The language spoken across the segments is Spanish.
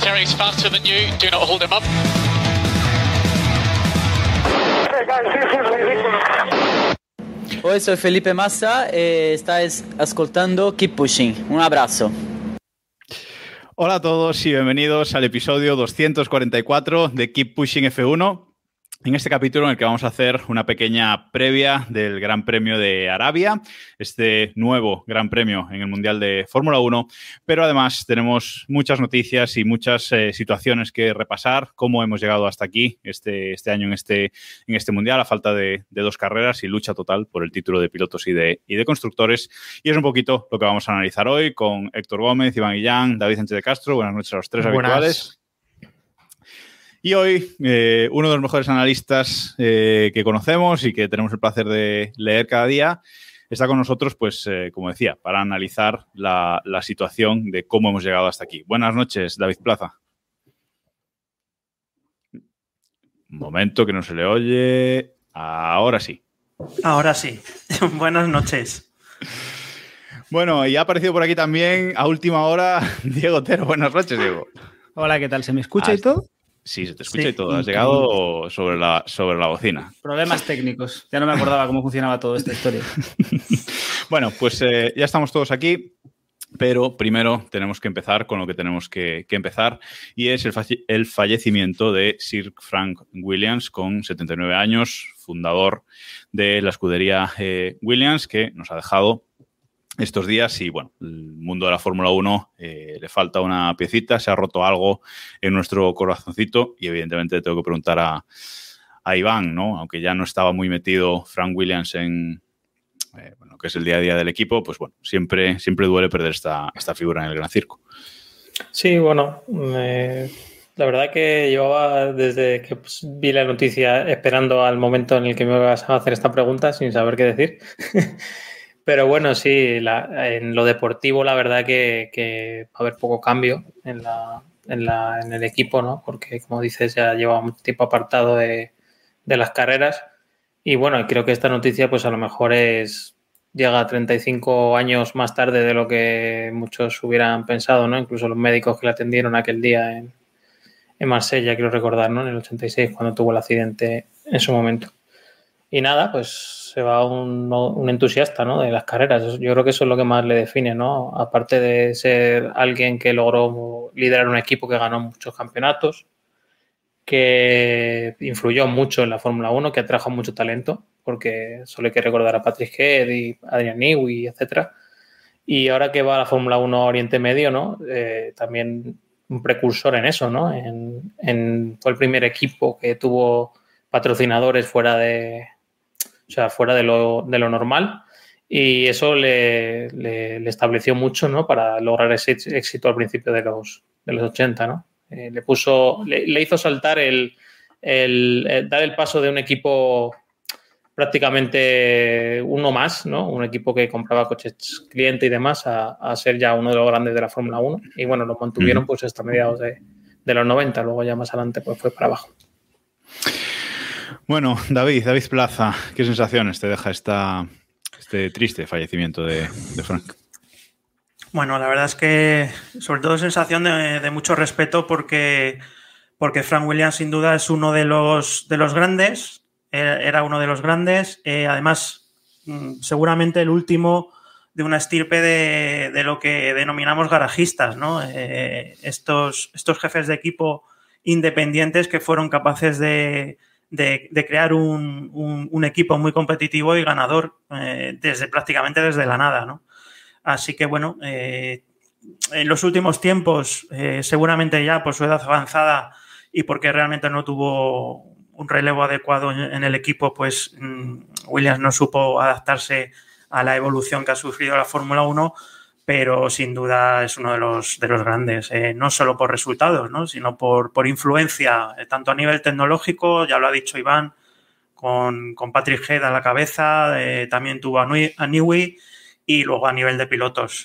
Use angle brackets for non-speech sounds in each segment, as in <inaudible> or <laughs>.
Valtteri's faster than you. Do not hold him up. Okay, guys, this is ridiculous. Hoy soy Felipe Massa e estáis ascoltando Keep Pushing. Un abrazo. Hola a todos y bienvenidos al episodio 244 de Keep Pushing F1. En este capítulo en el que vamos a hacer una pequeña previa del Gran Premio de Arabia, este nuevo Gran Premio en el Mundial de Fórmula 1, pero además tenemos muchas noticias y muchas eh, situaciones que repasar, cómo hemos llegado hasta aquí este, este año en este, en este Mundial, a falta de, de dos carreras y lucha total por el título de pilotos y de, y de constructores. Y es un poquito lo que vamos a analizar hoy con Héctor Gómez, Iván Guillán, David Sánchez de Castro. Buenas noches a los tres Buenas. habituales. Y hoy, eh, uno de los mejores analistas eh, que conocemos y que tenemos el placer de leer cada día, está con nosotros, pues, eh, como decía, para analizar la, la situación de cómo hemos llegado hasta aquí. Buenas noches, David Plaza. Un momento que no se le oye. Ahora sí. Ahora sí. <laughs> Buenas noches. Bueno, y ha aparecido por aquí también a última hora <laughs> Diego Otero. Buenas noches, Diego. Hola, ¿qué tal? ¿Se me escucha y todo? Sí, se te escucha Sí, y todo. Has llegado sobre la, sobre la bocina. Problemas técnicos. Ya no me acordaba cómo funcionaba toda esta historia. <laughs> Bueno, pues eh, ya estamos todos aquí, pero primero tenemos que empezar con lo que tenemos que, que empezar y es el, el fallecimiento de Sir Frank Williams con 79 años, fundador de la escudería eh, Williams, que nos ha dejado estos días y bueno, el mundo de la Fórmula 1 eh, le falta una piecita, se ha roto algo en nuestro corazoncito y evidentemente tengo que preguntar a, Iván, ¿no? Aunque ya no estaba muy metido Frank Williams en, eh, bueno, que es el día a día del equipo, pues bueno, siempre, siempre duele perder esta, esta figura en el Gran Circo. Sí, bueno, eh, la verdad que llevaba desde que pues, vi la noticia esperando al momento en el que me ibas a hacer esta pregunta sin saber qué decir. <laughs> Pero bueno, sí, la- en lo deportivo la verdad que, que va a haber poco cambio en, la, en, la- en el equipo, ¿no? Porque como dices ya lleva mucho tiempo apartado de, de las carreras. Y bueno, creo que esta noticia pues a lo mejor es llega 35 años más tarde de lo que muchos hubieran pensado, ¿no? Incluso los médicos que la atendieron aquel día en, en Marsella, quiero recordar, ¿no? En el 86, cuando tuvo el accidente en su momento. Y nada, pues se va un, un entusiasta, ¿no? De las carreras. Yo creo que eso es lo que más le define, ¿no? Aparte de ser alguien que logró liderar un equipo que ganó muchos campeonatos, que influyó mucho en la Fórmula 1, que atrajo mucho talento, porque solo hay que recordar a Patrick Head y Adrian Newey, etcétera. Y ahora que va a la Fórmula 1 a Oriente Medio, ¿no? Eh, también un precursor en eso, ¿no? En, fue el primer equipo que tuvo patrocinadores fuera de, o sea, fuera de lo, de lo normal. Y eso le, le- le estableció mucho, ¿no? Para lograr ese éxito al principio de los, de los 80, ¿no? Eh, le puso, le, le hizo saltar el, el- el dar el paso de un equipo prácticamente uno más, ¿no? Un equipo que compraba coches cliente y demás a, a ser ya uno de los grandes de la Fórmula 1. Y bueno, lo mantuvieron pues hasta mediados de, de los 90, luego ya más adelante pues fue para abajo. Bueno, <laughs> David, David Plaza, ¿qué sensaciones te deja este triste fallecimiento de, Frank? Bueno, la verdad es que sobre todo sensación de, mucho respeto porque, porque Frank Williams sin duda es uno de los, de los grandes, era era uno de los grandes, eh, además mm, seguramente el último de una estirpe de, de lo que denominamos garajistas, ¿no? Eh, estos, estos jefes de equipo independientes que fueron capaces de, de- crear un, un- equipo muy competitivo y ganador eh, desde prácticamente desde la nada, ¿no? Así que bueno, eh, en los últimos tiempos, eh, seguramente ya por su edad avanzada y porque realmente no tuvo un relevo adecuado en, en el equipo, pues mm, Williams no supo adaptarse a la evolución que ha sufrido la Fórmula 1. Pero sin duda es uno de los, de los grandes, eh, no solo por resultados, ¿no? sino por, por influencia, eh, tanto a nivel tecnológico, ya lo ha dicho Iván, con, con Patrick Head a la cabeza, eh, también tuvo a, Nui, a Niwi, y luego a nivel de pilotos,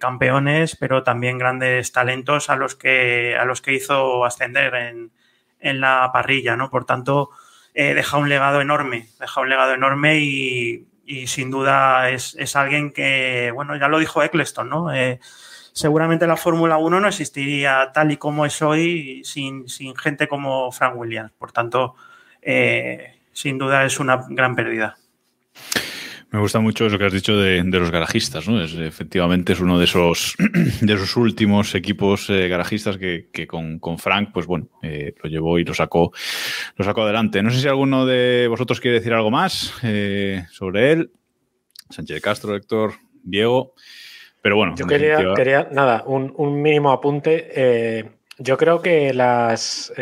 campeones, pero también grandes talentos a los que, a los que hizo ascender en, en la parrilla, ¿no? Por tanto, deja un legado enorme, deja un legado enorme y, y sin duda es, es, alguien que, bueno, ya lo dijo Eccleston, ¿no? Eh, seguramente la Fórmula 1 no existiría tal y como es hoy sin, sin gente como Frank Williams. Por tanto, eh, sin duda es una gran pérdida. Me gusta mucho eso que has dicho de, de los garajistas, ¿no? Es, efectivamente es uno de esos, <clears throat> de esos últimos equipos eh, garajistas que, que con, con, Frank, pues bueno, eh, lo llevó y lo sacó, lo sacó adelante. No sé si alguno de vosotros quiere decir algo más eh, sobre él. Sánchez Castro, Héctor, Diego. Pero bueno. Yo quería, definitiva... quería nada, un, un, mínimo apunte. Eh, yo creo que las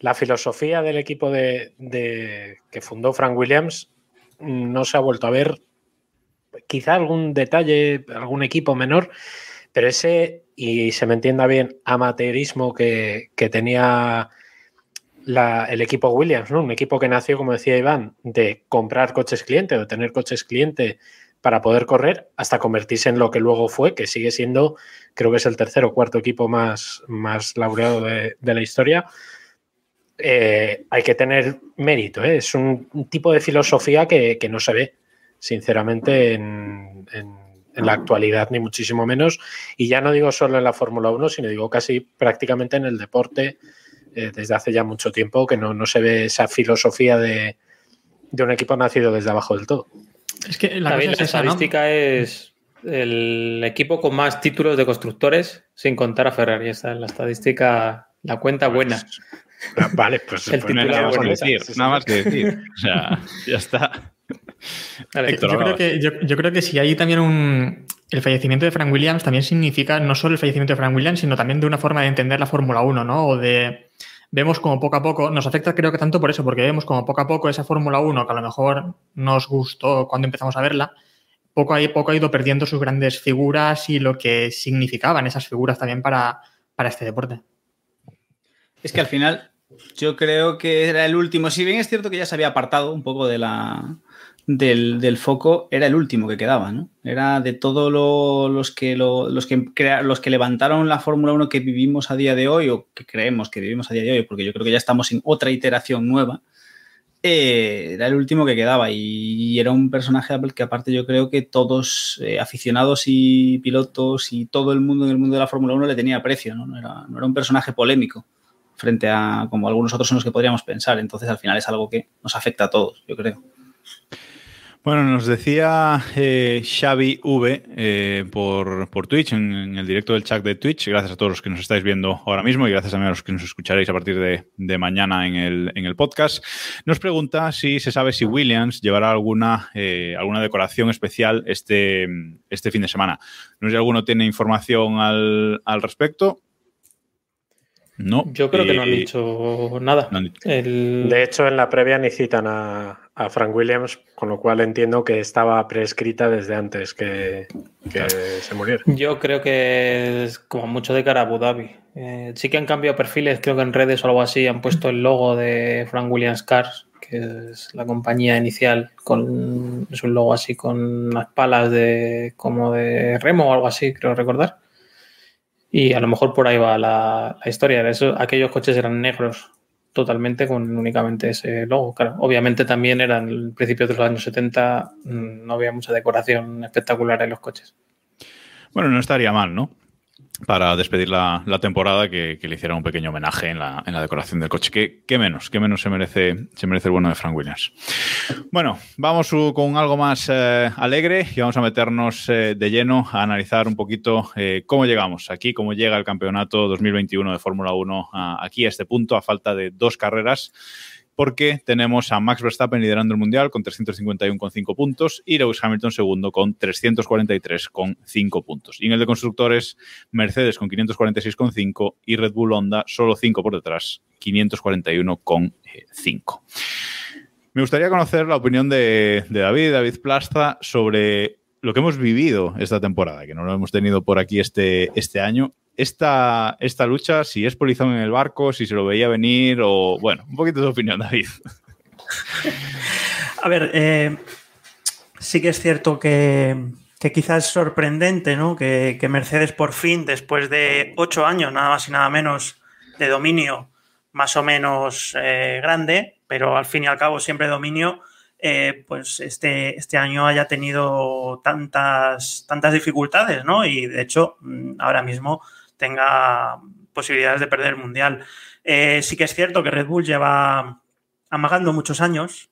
la filosofía del equipo de, de, que fundó Frank Williams no se ha vuelto a ver. Quizá algún detalle, algún equipo menor, pero ese, y se me entienda bien, amateurismo que, que tenía la, el equipo Williams, ¿no? un equipo que nació, como decía Iván, de comprar coches cliente, de tener coches cliente para poder correr, hasta convertirse en lo que luego fue, que sigue siendo, creo que es el tercer o cuarto equipo más, más laureado de, de la historia eh, hay que tener mérito. ¿eh? Es un, un, tipo de filosofía que, que no se ve, sinceramente, en, en, en, la actualidad, ni muchísimo menos. Y ya no digo solo en la Fórmula 1, sino digo casi prácticamente en el deporte eh, desde hace ya mucho tiempo, que no, no se ve esa filosofía de, de, un equipo nacido desde abajo del todo. Es que la, También, es la esa, estadística ¿no? es el equipo con más títulos de constructores, sin contar a Ferrari. Esa es la estadística, la cuenta buena. Ah, vale, pues el nada, más que decir, nada más que decir. O sea, ya está. Vale, Héctor, yo, creo que, yo, yo, creo que si hay también un. El fallecimiento de Frank Williams también significa no solo el fallecimiento de Frank Williams, sino también de una forma de entender la Fórmula 1, ¿no? O de. Vemos como poco a poco, nos afecta creo que tanto por eso, porque vemos como poco a poco esa Fórmula 1 que a lo mejor nos gustó cuando empezamos a verla, poco a poco ha ido perdiendo sus grandes figuras y lo que significaban esas figuras también para, para este deporte. Es que al final yo creo que era el último. Si bien es cierto que ya se había apartado un poco de la, del, foco, era el último que quedaba, ¿no? Era de todos lo, los, que lo, los, que los que levantaron la Fórmula 1 que vivimos a día de hoy, o que creemos que vivimos a día de hoy, porque yo creo que ya estamos en otra iteración nueva. Eh, era el último que quedaba y, era un personaje que aparte yo creo que todos eh, aficionados y pilotos y todo el mundo en el mundo de la Fórmula 1 le tenía aprecio, ¿no? No era un personaje polémico frente a como algunos otros son los que podríamos pensar. Entonces, al final es algo que nos afecta a todos, yo creo. Bueno, nos decía eh, Xavi V eh, por, por, Twitch, en, en, el directo del chat de Twitch. Gracias a todos los que nos estáis viendo ahora mismo y gracias a los que nos escucharéis a partir de, de mañana en el, en el, podcast. Nos pregunta si se sabe si Williams llevará alguna, eh, alguna decoración especial este, este fin de semana. No sé si alguno tiene información al, al respecto. No. Yo creo eh, que no han dicho nada. No han dicho. El... De hecho, en la previa ni citan a, a, Frank Williams, con lo cual entiendo que estaba prescrita desde antes que, que claro. se muriera. Yo creo que es como mucho de cara a Abu Dhabi. Eh, sí que han cambiado perfiles, creo que en redes o algo así han puesto el logo de Frank Williams Cars, que es la compañía inicial, con es un logo así con unas palas de como de remo o algo así, creo recordar. Y a lo mejor por ahí va la, historia. Eso, aquellos coches eran negros totalmente con únicamente ese logo. Claro, obviamente también eran el principio de los años 70, mm, no había mucha decoración espectacular en los coches. Bueno, no estaría mal, ¿no? Para despedir la, temporada, que, le hiciera un pequeño homenaje en la, decoración del coche. ¿Qué, ¿Qué, menos? ¿Qué menos se merece, se merece el bueno de Frank Williams? Bueno, vamos con algo más eh, alegre y vamos a meternos eh, de lleno a analizar un poquito eh, cómo llegamos aquí, cómo llega el campeonato 2021 de Fórmula 1 a, aquí a este punto, a falta de dos carreras porque tenemos a Max Verstappen liderando el Mundial con 351,5 puntos y Lewis Hamilton segundo con 343,5 puntos. Y en el de constructores, Mercedes con 546,5 y Red Bull Honda solo 5 por detrás, 541,5. Me gustaría conocer la opinión de, de David, David Plasta, sobre lo que hemos vivido esta temporada, que no lo hemos tenido por aquí este, este año, esta, esta lucha, si es polizón en el barco, si se lo veía venir o, bueno, un poquito de opinión, David. <laughs> A ver, eh, sí que es cierto que, quizás es sorprendente, ¿no? Que, Mercedes por fin, después de ocho años, nada más y nada menos, de dominio más o menos eh, grande, pero al fin y al cabo siempre dominio, eh, pues este, este año haya tenido tantas, tantas dificultades, ¿no? Y de hecho, mm, ahora mismo tenga posibilidades de perder el Mundial. sí que es cierto que Red Bull lleva amagando muchos años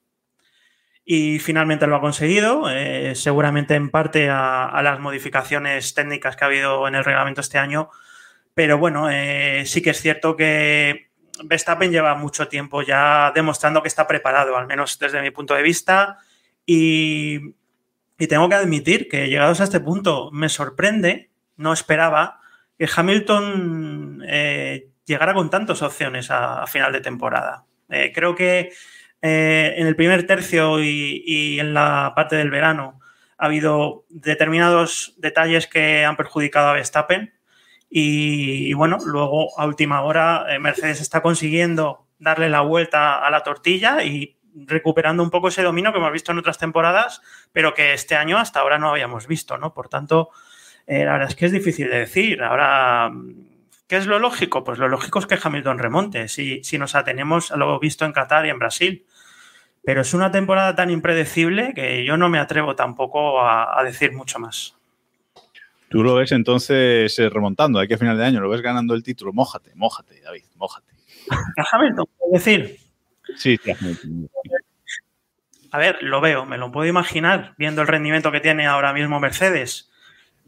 y finalmente lo ha conseguido, eh, seguramente en parte a, las modificaciones técnicas que ha habido en el reglamento este año, pero bueno, eh, sí que es cierto que Verstappen lleva mucho tiempo ya demostrando que está preparado, al menos desde mi punto de vista, y, tengo que admitir que llegados a este punto me sorprende, no esperaba que Hamilton eh, llegara con tantas opciones a final de temporada. creo que eh, en el primer tercio y, en la parte del verano ha habido determinados detalles que han perjudicado a Verstappen y, bueno, luego a última hora eh, Mercedes está consiguiendo darle la vuelta a la tortilla y recuperando un poco ese dominio que hemos visto en otras temporadas, pero que este año hasta ahora no habíamos visto, ¿no? Por tanto, eh, la verdad es que es difícil de decir. Ahora, ¿qué es lo lógico? Pues lo lógico es que Hamilton remonte, si nos atenemos a lo visto en Qatar y en Brasil. Pero es una temporada tan impredecible que yo no me atrevo tampoco a, decir mucho más. Tú lo ves entonces eh, remontando, aquí a final de año, lo ves ganando el título. Mójate, mójate, David, mójate. Hamilton, puedo decir. Sí, sí, A ver, lo veo, me lo puedo imaginar viendo el rendimiento que tiene ahora mismo Mercedes,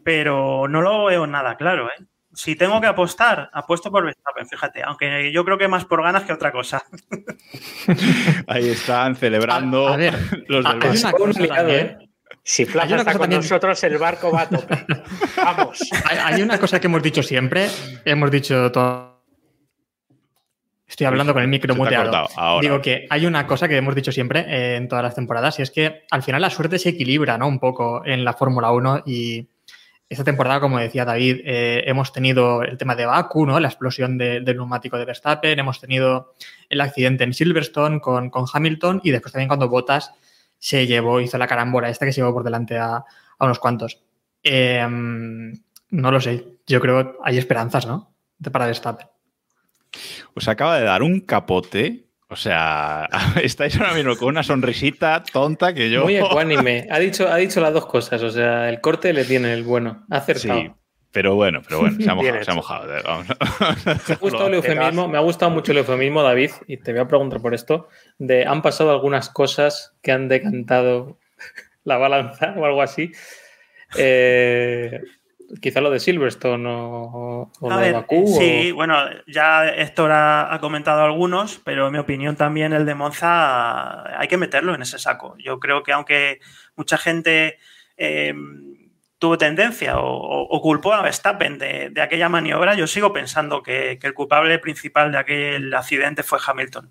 pero no lo veo nada claro, ¿eh? si tengo que apostar, apuesto por Verstappen, fíjate, aunque yo creo que más por ganas que otra cosa. <laughs> Ahí están celebrando los del. ¿eh? Si Plaza está con nosotros, el barco va a tope. <laughs> Vamos. Hay, una cosa que hemos dicho siempre, hemos dicho todo. Estoy hablando con el micro muteado. Digo que hay una cosa que hemos dicho siempre eh, en todas las temporadas y es que al final la suerte se equilibra, ¿no? Un poco en la Fórmula 1 y esta temporada, como decía David, eh, hemos tenido el tema de Baku, ¿no? la explosión del neumático de Verstappen, hemos tenido el accidente en Silverstone con, Hamilton y después también cuando Bottas se llevó, hizo la carambola esta que se llevó por delante a, unos cuantos. Em, no lo sé, yo creo que hay esperanzas, ¿no? Para Verstappen. Pues acaba de dar un capote o sea, <laughs> estáis ahora mismo con una sonrisita tonta que yo. Muy <laughs> ecuánime. Ha dicho, ha dicho las dos cosas. O sea, el corte le tiene el bueno. Ha acertado. Sí, pero bueno, pero bueno, se ha <laughs> mojado. se ha mojado. <laughs> Me, ha gustado mucho el eufemismo, David, y te voy a preguntar por esto. De han pasado algunas cosas que han decantado <laughs> la balanza o algo así. Eh, quizá lo de Silverstone o, lo de Bakú. Sí, bueno, ya Héctor ha, comentado algunos, pero en mi opinión también el de Monza hay que meterlo en ese saco. Yo creo que aunque mucha gente em, tuvo tendencia o, culpó a Verstappen de, aquella maniobra, yo sigo pensando que, el culpable principal de aquel accidente fue Hamilton.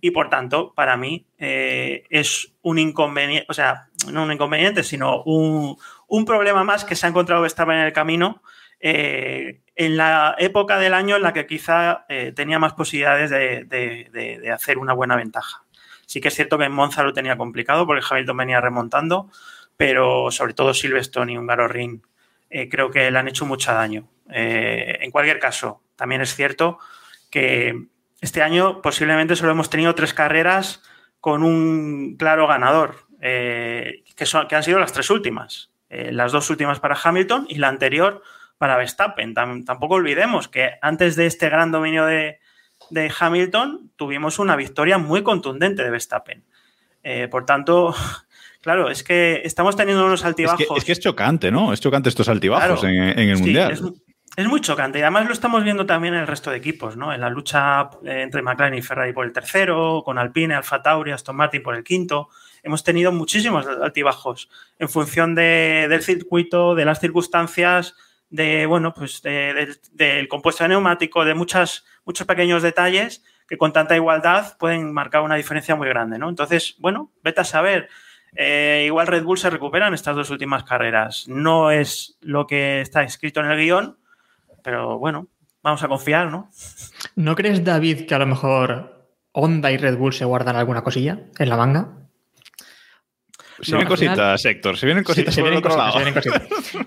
Y por tanto, para mí eh, es un inconveniente, o sea, no un inconveniente, sino un, problema más que se ha encontrado estaba en el camino eh, en la época del año en la que quizá eh, tenía más posibilidades de, hacer una buena ventaja. Sí que es cierto que en Monza lo tenía complicado porque Hamilton venía remontando, pero sobre todo Silverstone y Húngaro Ring eh, creo que le han hecho mucho daño. en cualquier caso, también es cierto que este año posiblemente solo hemos tenido tres carreras con un claro ganador, que, son, que han sido las tres últimas. Eh, las dos últimas para Hamilton y la anterior para Verstappen. tampoco olvidemos que antes de este gran dominio de, Hamilton tuvimos una victoria muy contundente de Verstappen. Eh, por tanto, claro, es que estamos teniendo unos altibajos. Es que es, chocante, ¿no? Es chocante estos altibajos en, el Mundial. Es, muy chocante y además lo estamos viendo también en el resto de equipos, ¿no? En la lucha eh, entre McLaren y Ferrari por el tercero, con Alpine, Alfa Tauri, Aston Martin por el quinto hemos tenido muchísimos altibajos en función del circuito, de las circunstancias, de bueno, pues del compuesto de neumático, de muchas, muchos pequeños detalles que con tanta igualdad pueden marcar una diferencia muy grande, ¿no? Entonces, bueno, vete a saber. Eh, igual Red Bull se recupera en estas dos últimas carreras. No es lo que está escrito en el guion, pero bueno, vamos a confiar, ¿no? ¿No crees, David, que a lo mejor Honda y Red Bull se guardan alguna cosilla en la manga? Se vienen cositas, Héctor, se vienen cositas. se, vienen cositas,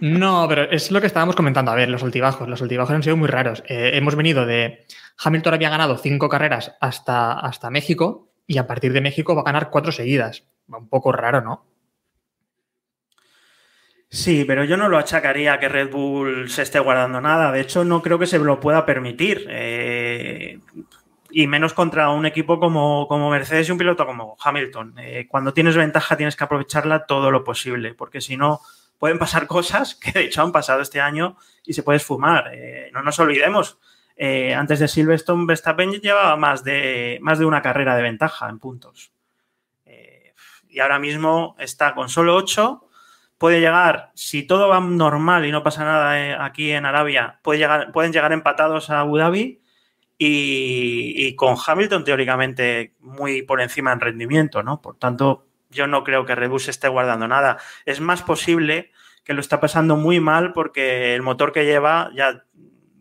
No, pero es lo que estábamos comentando. A ver, los altibajos. Los altibajos han sido muy raros. Eh, hemos venido de. Hamilton había ganado cinco carreras hasta, hasta México y a partir de México va a ganar cuatro seguidas. Un poco raro, ¿no? Sí, pero yo no lo achacaría que Red Bull se esté guardando nada. De hecho, no creo que se lo pueda permitir. Eh, y menos contra un equipo como, Mercedes y un piloto como Hamilton. Eh, cuando tienes ventaja tienes que aprovecharla todo lo posible, porque si no pueden pasar cosas <laughs> que de hecho han pasado este año y se puede esfumar. Eh, no nos olvidemos, eh, antes de Silverstone, Verstappen llevaba más de, más de una carrera de ventaja en puntos. Y ahora mismo está con solo 8. Puede llegar, si todo va normal y no pasa nada aquí en Arabia, puede llegar, pueden llegar empatados a Abu Dhabi y, con Hamilton teóricamente muy por encima en rendimiento, ¿no? Por tanto, yo no creo que Red Bull se esté guardando nada. Es más posible que lo está pasando muy mal porque el motor que lleva ya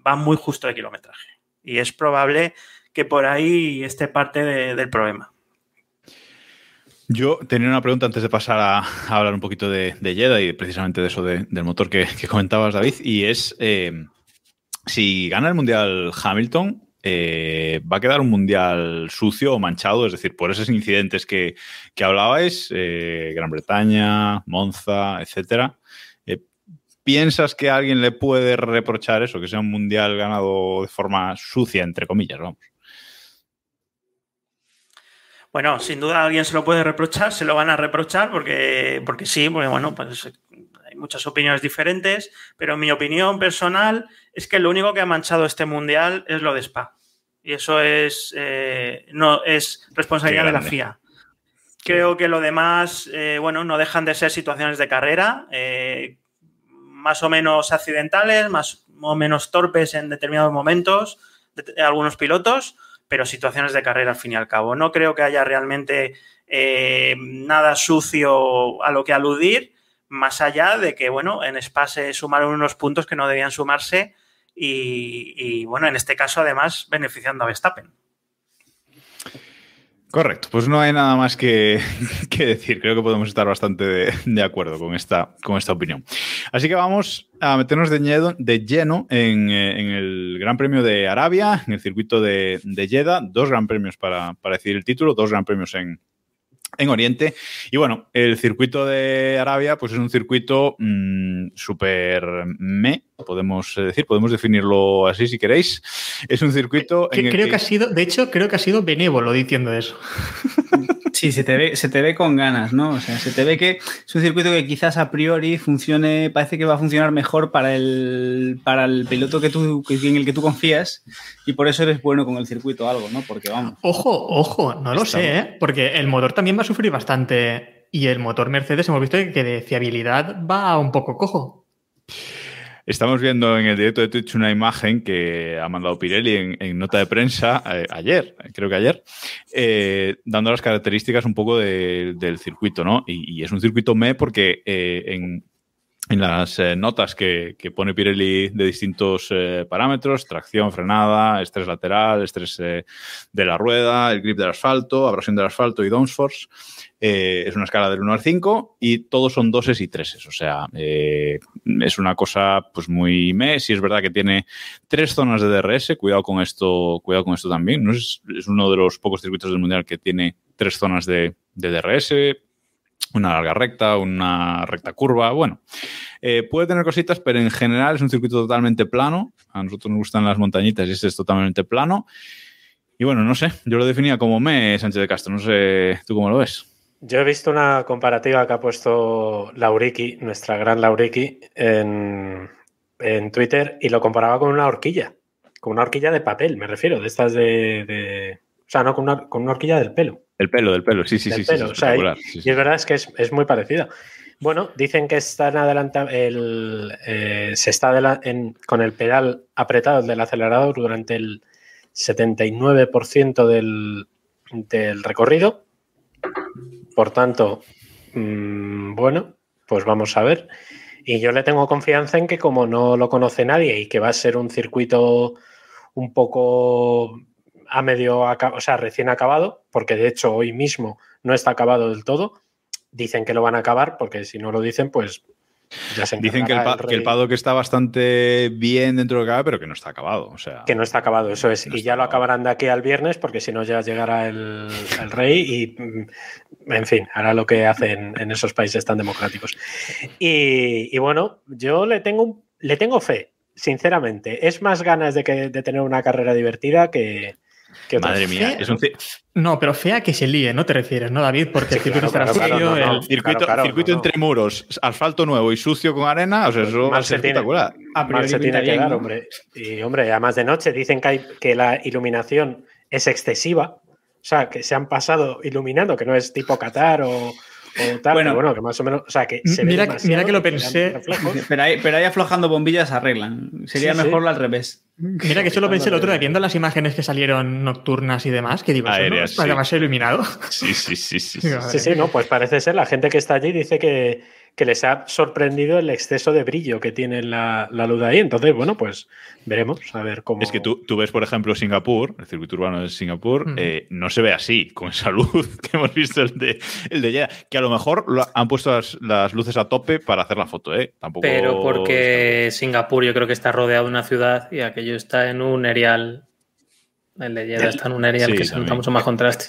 va muy justo de kilometraje. Y es probable que por ahí esté parte del problema. Yo tenía una pregunta antes de pasar a, hablar un poquito de, de y precisamente de eso del motor que, comentabas, David, y es eh, si gana el Mundial Hamilton, eh, va a quedar un mundial sucio o manchado, es decir, por esos incidentes que, que hablabais, eh, Gran Bretaña, Monza, etcétera. ¿Piensas que alguien le puede reprochar eso, que sea un mundial ganado de forma sucia, entre comillas, vamos? Bueno, sin duda alguien se lo puede reprochar, se lo van a reprochar porque, porque sí, porque bueno, pues hay muchas opiniones diferentes, pero mi opinión personal es que lo único que ha manchado este mundial es lo de Spa. Y eso es, eh, no, es responsabilidad de la FIA. Creo que lo demás, eh, bueno, no dejan de ser situaciones de carrera, eh, más o menos accidentales, más o menos torpes en determinados momentos, de, algunos pilotos, pero situaciones de carrera al fin y al cabo. No creo que haya realmente nada sucio a lo que aludir, más allá de que, bueno, en Spa se sumaron unos puntos que no debían sumarse y, bueno, en este caso además beneficiando a Verstappen. Correcto, pues no hay nada más que, <laughs> decir. Creo que podemos estar bastante de, acuerdo con esta, con esta opinión. Así que vamos a meternos de, lleno en, el Gran Premio de Arabia, en el circuito de, de Jeddah. Dos gran premios para, para decidir el título, dos gran premios en, en Oriente. Y bueno, el circuito de Arabia, pues es un circuito mm, súper me, podemos decir, podemos definirlo así si queréis. Es un circuito. en creo que... ha sido, de hecho, creo que ha sido benévolo diciendo eso. <laughs> Sí, se te, ve, se te ve con ganas, ¿no? O sea, se te ve que es un circuito que quizás a priori funcione, parece que va a funcionar mejor para el, para el piloto que tú, en el que tú confías y por eso eres bueno con el circuito algo, ¿no? Porque vamos. Ojo, ojo, no lo sé, ¿eh? Porque el motor también va a sufrir bastante y el motor Mercedes hemos visto que de fiabilidad va un poco cojo. Estamos viendo en el directo de Twitch una imagen que ha mandado Pirelli en, nota de prensa eh, ayer, creo que ayer, eh, dando las características un poco del circuito, ¿no? Y, es un circuito me porque eh, en, las notas que, pone Pirelli de distintos parámetros, tracción, frenada, estrés lateral, estrés de la rueda, el grip del asfalto, abrasión del asfalto y downforce, eh, es una escala del 1 al 5 y todos son doses y treses. O sea, eh, es una cosa pues muy me. Si es verdad que tiene tres zonas de DRS, cuidado con esto, cuidado con esto también. Es, uno de los pocos circuitos del mundial que tiene tres zonas de, DRS, una larga recta, una recta curva. Bueno, eh, puede tener cositas, pero en general es un circuito totalmente plano. A nosotros nos gustan las montañitas y este es totalmente plano. Y bueno, no sé, yo lo definía como me, Sánchez de Castro. No sé, ¿tú cómo lo ves? Yo he visto una comparativa que ha puesto Lauriki, nuestra gran Lauriki, en, Twitter y lo comparaba con una horquilla, con una horquilla de papel, me refiero, de estas de. o sea, no con una, con una horquilla del pelo. El pelo, del pelo, sí, sí, sí. sí, y, es verdad es que es, muy parecido. Bueno, dicen que están adelanta, el, eh, se está con el pedal apretado del acelerador durante el 79% del, del recorrido por tanto, mm, bueno, pues vamos a ver. Y yo le tengo confianza en que como no lo conoce nadie y que va a ser un circuito un poco a medio, o sea, recién acabado, porque de hecho hoy mismo no está acabado del todo, dicen que lo van a acabar, porque si no lo dicen, pues Dicen que el, Pado que está bastante bien dentro de lo que cabe, pero que no está acabado. O sea, que no está acabado, eso es. y ya lo acabarán de aquí al viernes, porque si no ya llegará el, rey y, mm, en fin, hará lo que hacen en esos países tan democráticos. Y, bueno, yo le tengo, le tengo fe, sinceramente. Es más ganas de, que, de tener una carrera divertida que, Madre mía, es un No, pero fea que se líe, ¿no te refieres, no, David? Porque el circuito el circuito, entre muros, asfalto nuevo y sucio con arena, o sea, eso va a ser espectacular. Mal se tiene que dar, hombre. Y, hombre, además de noche dicen que, hay, que la iluminación es excesiva, o sea, que se han pasado iluminando, que no es tipo Qatar o, bueno, bueno, que más o menos. O sea, que se mira, mira que lo pensé. Pero ahí, pero ahí aflojando bombillas arreglan. Sería mejor al revés. Mira que eso lo pensé el otro día, viendo las imágenes que salieron nocturnas y demás, que digo, Aéreas, ¿no? más iluminado. Sí, sí, sí. Sí, <laughs> sí, sí, no, pues parece ser. La gente que está allí dice que, que les ha sorprendido el exceso de brillo que tiene la, la luz ahí. Entonces, bueno, pues veremos a ver cómo. Es que tú, tú ves, por ejemplo, Singapur, el circuito urbano de Singapur, mm. eh, no se ve así, con esa luz <laughs> que hemos visto el de, el de que a lo mejor han puesto las, luces a tope para hacer la foto, ¿eh? Tampoco. Pero porque Singapur yo creo que está rodeado de una ciudad y aquello está en un erial. El de Jeddah está en un erial que se nota mucho más contraste.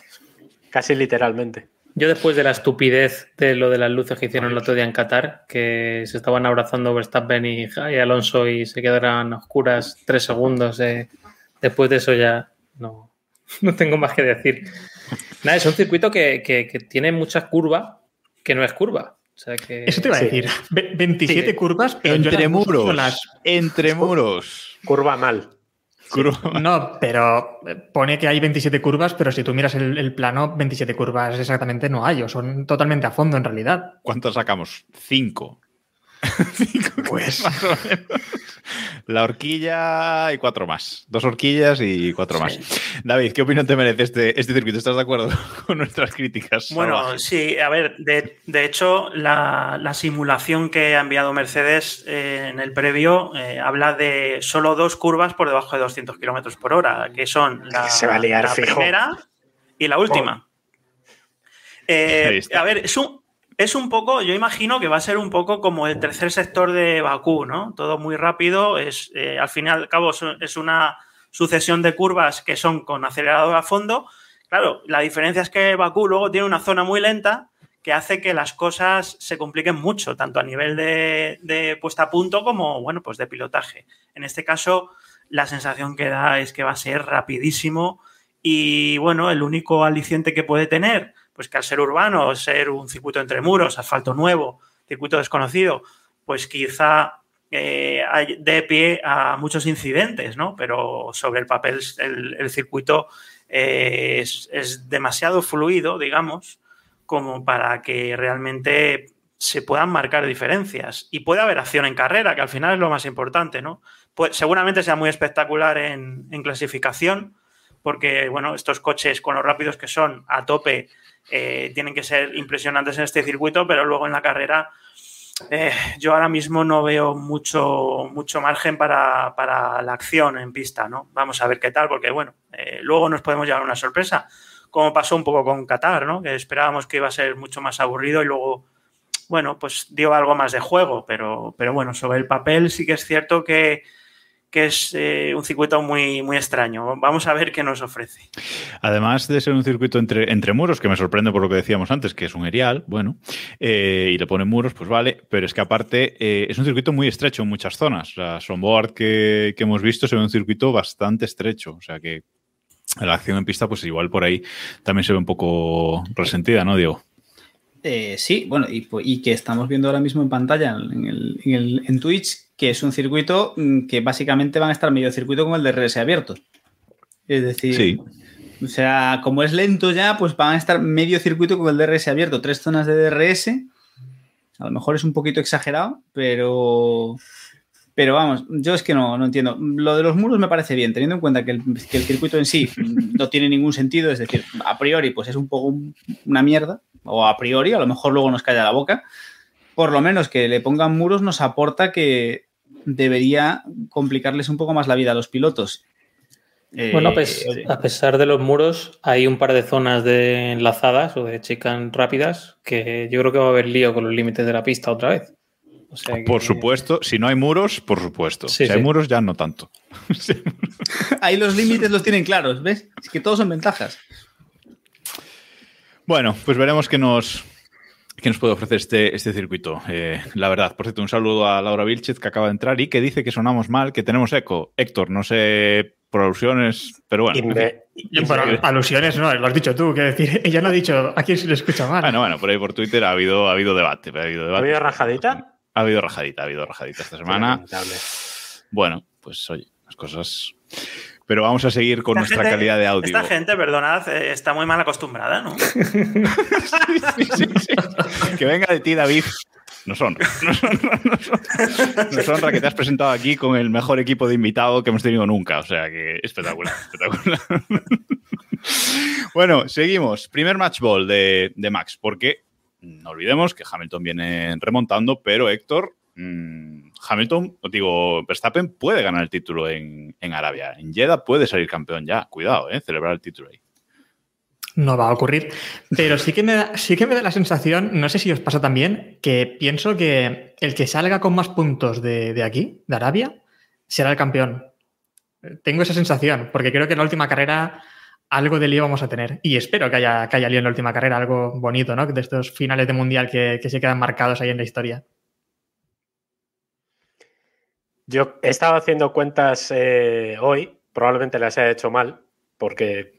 Casi literalmente. Yo después de la estupidez de lo de las luces que hicieron el otro día en Qatar, que se estaban abrazando Verstappen y, Alonso y se quedaran oscuras tres segundos, eh, después de eso ya no, <laughs> no tengo más que decir. Nada, es un circuito que, tiene muchas curvas que no es curva. Eso te iba a decir. 27 curvas, entre muros. Entre muros. Curva mal. No, pero pone que hay 27 curvas, pero si tú miras el, plano, 27 curvas exactamente no hay, o son totalmente a fondo en realidad. ¿Cuántos sacamos? Cinco. <laughs> pues más o menos. La horquilla y cuatro más. Dos horquillas y cuatro más. David, ¿qué opinión te merece este, este circuito? ¿Estás de acuerdo <laughs> con nuestras críticas? Bueno, sí, a ver, de, hecho, la, simulación que ha enviado Mercedes eh, en el previo eh, habla de solo dos curvas por debajo de 200 kilómetros por hora, que son la, primera y la última. Eh, a ver, es un, es un poco, yo imagino que va a ser un poco como el tercer sector de Bakú, ¿no? Todo muy rápido, es, eh, al fin y al cabo es una sucesión de curvas que son con acelerador a fondo. Claro, la diferencia es que Bakú luego tiene una zona muy lenta que hace que las cosas se compliquen mucho, tanto a nivel de, de puesta a punto como, bueno, pues de pilotaje. En este caso, la sensación que da es que va a ser rapidísimo y, bueno, el único aliciente que puede tener pues que al ser urbano, ser un circuito entre muros, asfalto nuevo, circuito desconocido, pues quizá eh, dé pie a muchos incidentes, ¿no? Pero sobre el papel el, circuito eh, es, demasiado fluido, digamos, como para que realmente se puedan marcar diferencias. Y puede haber acción en carrera, que al final es lo más importante, ¿no? Pues seguramente sea muy espectacular en, en clasificación, porque, bueno, estos coches con los rápidos que son a tope eh, tienen que ser impresionantes en este circuito, pero luego en la carrera eh, yo ahora mismo no veo mucho, mucho margen para, la acción en pista, ¿no? Vamos a ver qué tal, porque bueno, eh, luego nos podemos llevar una sorpresa, como pasó un poco con Qatar, ¿no? Que esperábamos que iba a ser mucho más aburrido y luego, bueno, pues dio algo más de juego, pero, pero bueno, sobre el papel sí que es cierto que que es eh, un circuito muy, muy extraño. Vamos a ver qué nos ofrece. Además de ser un circuito entre, entre muros, que me sorprende por lo que decíamos antes, que es un erial, bueno, eh, y le ponen muros, pues vale, pero es que aparte eh, es un circuito muy estrecho en muchas zonas. La Sonboard que, que hemos visto se ve un circuito bastante estrecho, o sea que la acción en pista, pues igual por ahí también se ve un poco resentida, ¿no, Diego? Sí, bueno, y, que estamos viendo ahora mismo en pantalla en, el, en, el, en Twitch, que es un circuito mm, que básicamente van a estar medio circuito como el de RS abiertos. Es decir, o sea, como es lento ya, pues van a estar medio circuito con el DRS abierto, tres zonas de DRS. A lo mejor es un poquito exagerado, pero pero vamos, yo es que no, no entiendo. Lo de los muros me parece bien, teniendo en cuenta que el, que el, circuito en sí <laughs> no tiene ningún sentido, es decir, a priori, pues es un poco una mierda, o a priori, a lo mejor luego nos calla la boca, por lo menos que le pongan muros nos aporta que debería complicarles un poco más la vida a los pilotos. bueno, pues, a pesar de los muros, hay un par de zonas de enlazadas o de chican rápidas que yo creo que va a haber lío con los límites de la pista otra vez. Por supuesto, si no hay muros, por supuesto. si hay muros, ya no tanto. <laughs> Ahí los límites los tienen claros, ¿ves? Es que todos son ventajas. Bueno, pues veremos qué nos, qué nos puede ofrecer este, este circuito. Eh, la verdad, por cierto, un saludo a Laura Vilchez que acaba de entrar y que dice que sonamos mal, que tenemos eco. Héctor, no sé por alusiones, pero bueno. alusiones no, lo has dicho tú, que decir, <laughs> ella no ha dicho a quién se le escucha mal. Bueno, bueno, por ahí por Twitter ha habido, ha habido debate. Ha habido, debate. ¿Ha habido rajadita? Ha habido rajadita, ha habido rajadita esta semana. Bueno, pues oye, las cosas pero vamos a seguir con nuestra calidad de audio. Esta gente, perdonad, eh, está muy mal acostumbrada, ¿no? <laughs> Que venga de ti, David. Nos honra. Nos honra, que te has presentado aquí con el mejor equipo de invitado que hemos tenido nunca. O sea que espectacular, espectacular. bueno, seguimos. Primer match ball de, de Max, porque no olvidemos que Hamilton viene remontando, pero Héctor, mmm, Hamilton, digo, Verstappen puede ganar el título en, Arabia. En Jeddah puede salir campeón ya. Cuidado, ¿eh? Celebrar el título ahí. No va a ocurrir. Pero sí que, me da, sí que me da la sensación, no sé si os pasa también, que pienso que el que salga con más puntos de, aquí, de Arabia, será el campeón. Tengo esa sensación, porque creo que en la última carrera algo de lío vamos a tener. Y espero que haya, que haya lío en la última carrera, algo bonito, ¿no? De estos finales de mundial que, que se quedan marcados ahí en la historia. Yo he estado haciendo cuentas eh, hoy, probablemente las haya hecho mal, porque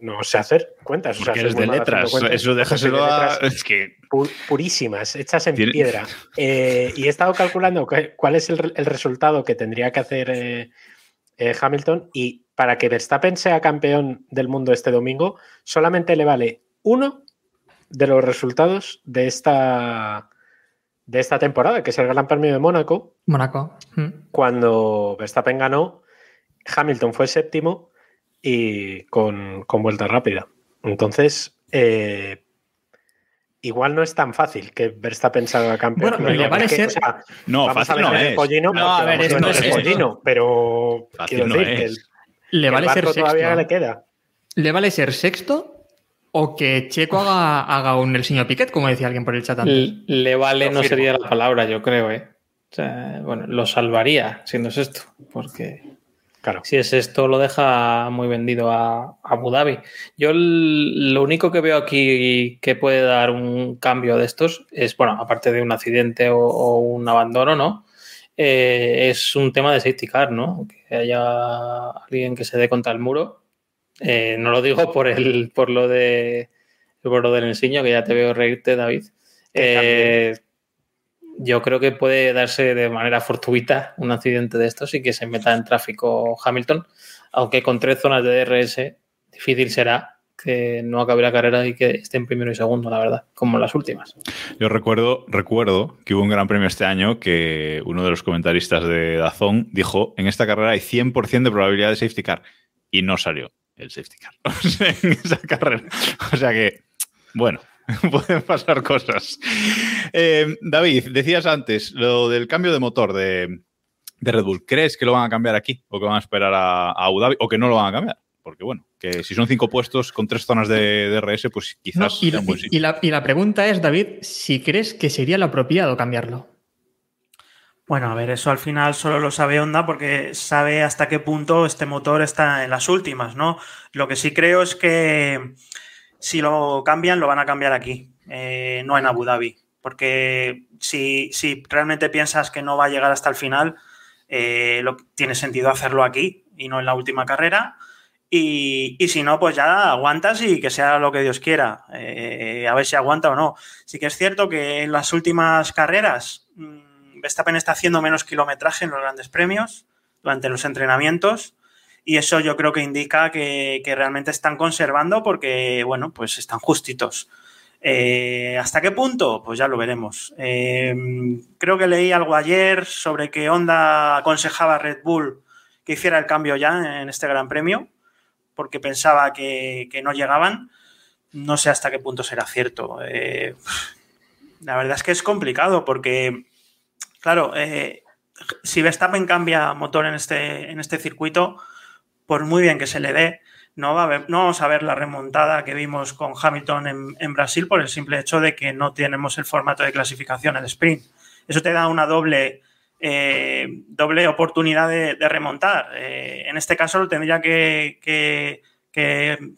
no, sé hacer cuentas. O sea, es de letras, eso déjaselo a... <laughs> Es que... purísimas, hechas en piedra. Eh, y he estado calculando cuál es el, resultado que tendría que hacer eh, Hamilton y para que Verstappen sea campeón del mundo este domingo, solamente le vale uno de los resultados de esta de esta temporada, que es el Gran Premio de Mónaco. Mónaco. Mm. Cuando Verstappen ganó, Hamilton fue séptimo y con, vuelta rápida. Entonces, eh, igual no es tan fácil que Verstappen salga campeón. Bueno, le vale ser... no, fácil no es. Pollino, no, a ver, es, no es pollino, pero quiero decir que le vale ser sexto. todavía le queda. Le vale ser sexto o que Checo haga, haga un el señor Piquet, como decía alguien por el chat antes. Le vale no sería la palabra, yo creo, ¿eh? bueno, lo salvaría siendo esto, porque claro. si es esto lo deja muy vendido a, Abu Dhabi. Yo lo único que veo aquí que puede dar un cambio de estos es, bueno, aparte de un accidente o, un abandono, ¿no? Eh, es un tema de safety car, ¿no? Que haya alguien que se dé contra el muro eh, no lo digo por el, por lo de por lo del enseño, que ya te veo reírte, David. Eh, yo creo que puede darse de manera fortuita un accidente de estos y que se meta en tráfico Hamilton, aunque con tres zonas de DRS difícil será que no acabe la carrera y que esté en primero y segundo, la verdad, como las últimas. Yo recuerdo, recuerdo que hubo un gran premio este año que uno de los comentaristas de Dazón dijo, en esta carrera hay 100% de probabilidad de safety car y no salió el safety car <laughs> en esa carrera. O sea que, bueno, <laughs> pueden pasar cosas. Eh, David, decías antes lo del cambio de motor de, Red Bull. ¿Crees que lo van a cambiar aquí o que van a esperar a, Abu Dhabi o que no lo van a cambiar? Porque bueno, que si son cinco puestos con tres zonas de, DRS, pues quizás... y, la, y la pregunta es, David, si crees que sería lo apropiado cambiarlo. Bueno, a ver, eso al final solo lo sabe Honda porque sabe hasta qué punto este motor está en las últimas, ¿no? Lo que sí creo es que si lo cambian, lo van a cambiar aquí, eh, no en Abu Dhabi. Porque si, realmente piensas que no va a llegar hasta el final, eh, lo, tiene sentido hacerlo aquí y no en la última carrera. Y, si no, pues ya aguantas y que sea lo que Dios quiera. Eh, a ver si aguanta o no. Sí que es cierto que en las últimas carreras mm, Verstappen está haciendo menos kilometraje en los grandes premios durante los entrenamientos y eso yo creo que indica que, realmente están conservando porque, bueno, pues están justitos. Eh, ¿Hasta qué punto? Pues ya lo veremos. Eh, creo que leí algo ayer sobre que Honda aconsejaba a Red Bull que hiciera el cambio ya en este Gran Premio porque pensaba que, no llegaban no sé hasta qué punto será cierto. Eh, la verdad es que es complicado porque, claro, eh, si Verstappen cambia motor en este, en este circuito, por muy bien que se le dé, no, va a no vamos a ver la remontada que vimos con Hamilton en, Brasil por el simple hecho de que no tenemos el formato de clasificación al sprint. Eso te da una doble, eh, doble oportunidad de, remontar. Eh, en este caso tendría que,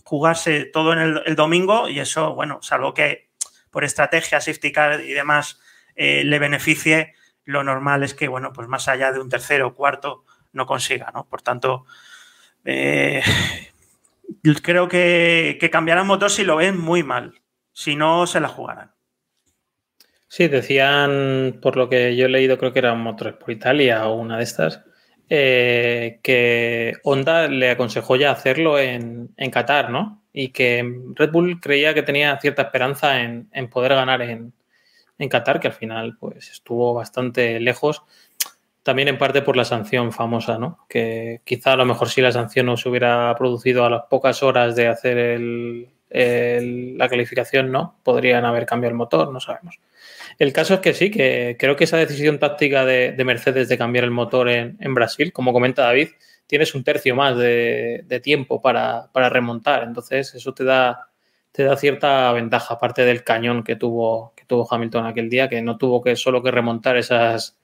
jugarse todo en el, domingo y eso, bueno, salvo que por estrategia, safety car y demás le beneficie, lo normal es que, bueno, pues más allá de un tercero o cuarto no consiga, ¿no? Por tanto, creo que, que cambiarán motor si lo ven muy mal. Si no, se la jugarán. Sí, decían, por lo que yo he leído, creo que eran Motores por Italia o una de estas, eh, que Honda le aconsejó ya hacerlo en, en, Qatar, ¿no? Y que Red Bull creía que tenía cierta esperanza en, en poder ganar en, en, Qatar, que al final pues estuvo bastante lejos también en parte por la sanción famosa, ¿no? Que quizá a lo mejor si la sanción no se hubiera producido a las pocas horas de hacer la calificación, ¿no? Podrían haber cambiado el motor, no sabemos. El caso es que sí, que creo que esa decisión táctica de, Mercedes de cambiar el motor en, Brasil, como comenta David, tienes un tercio más de, tiempo para, remontar. Entonces, eso te da, te da cierta ventaja, aparte del cañón que tuvo, que tuvo Hamilton aquel día, que no tuvo que solo que remontar esas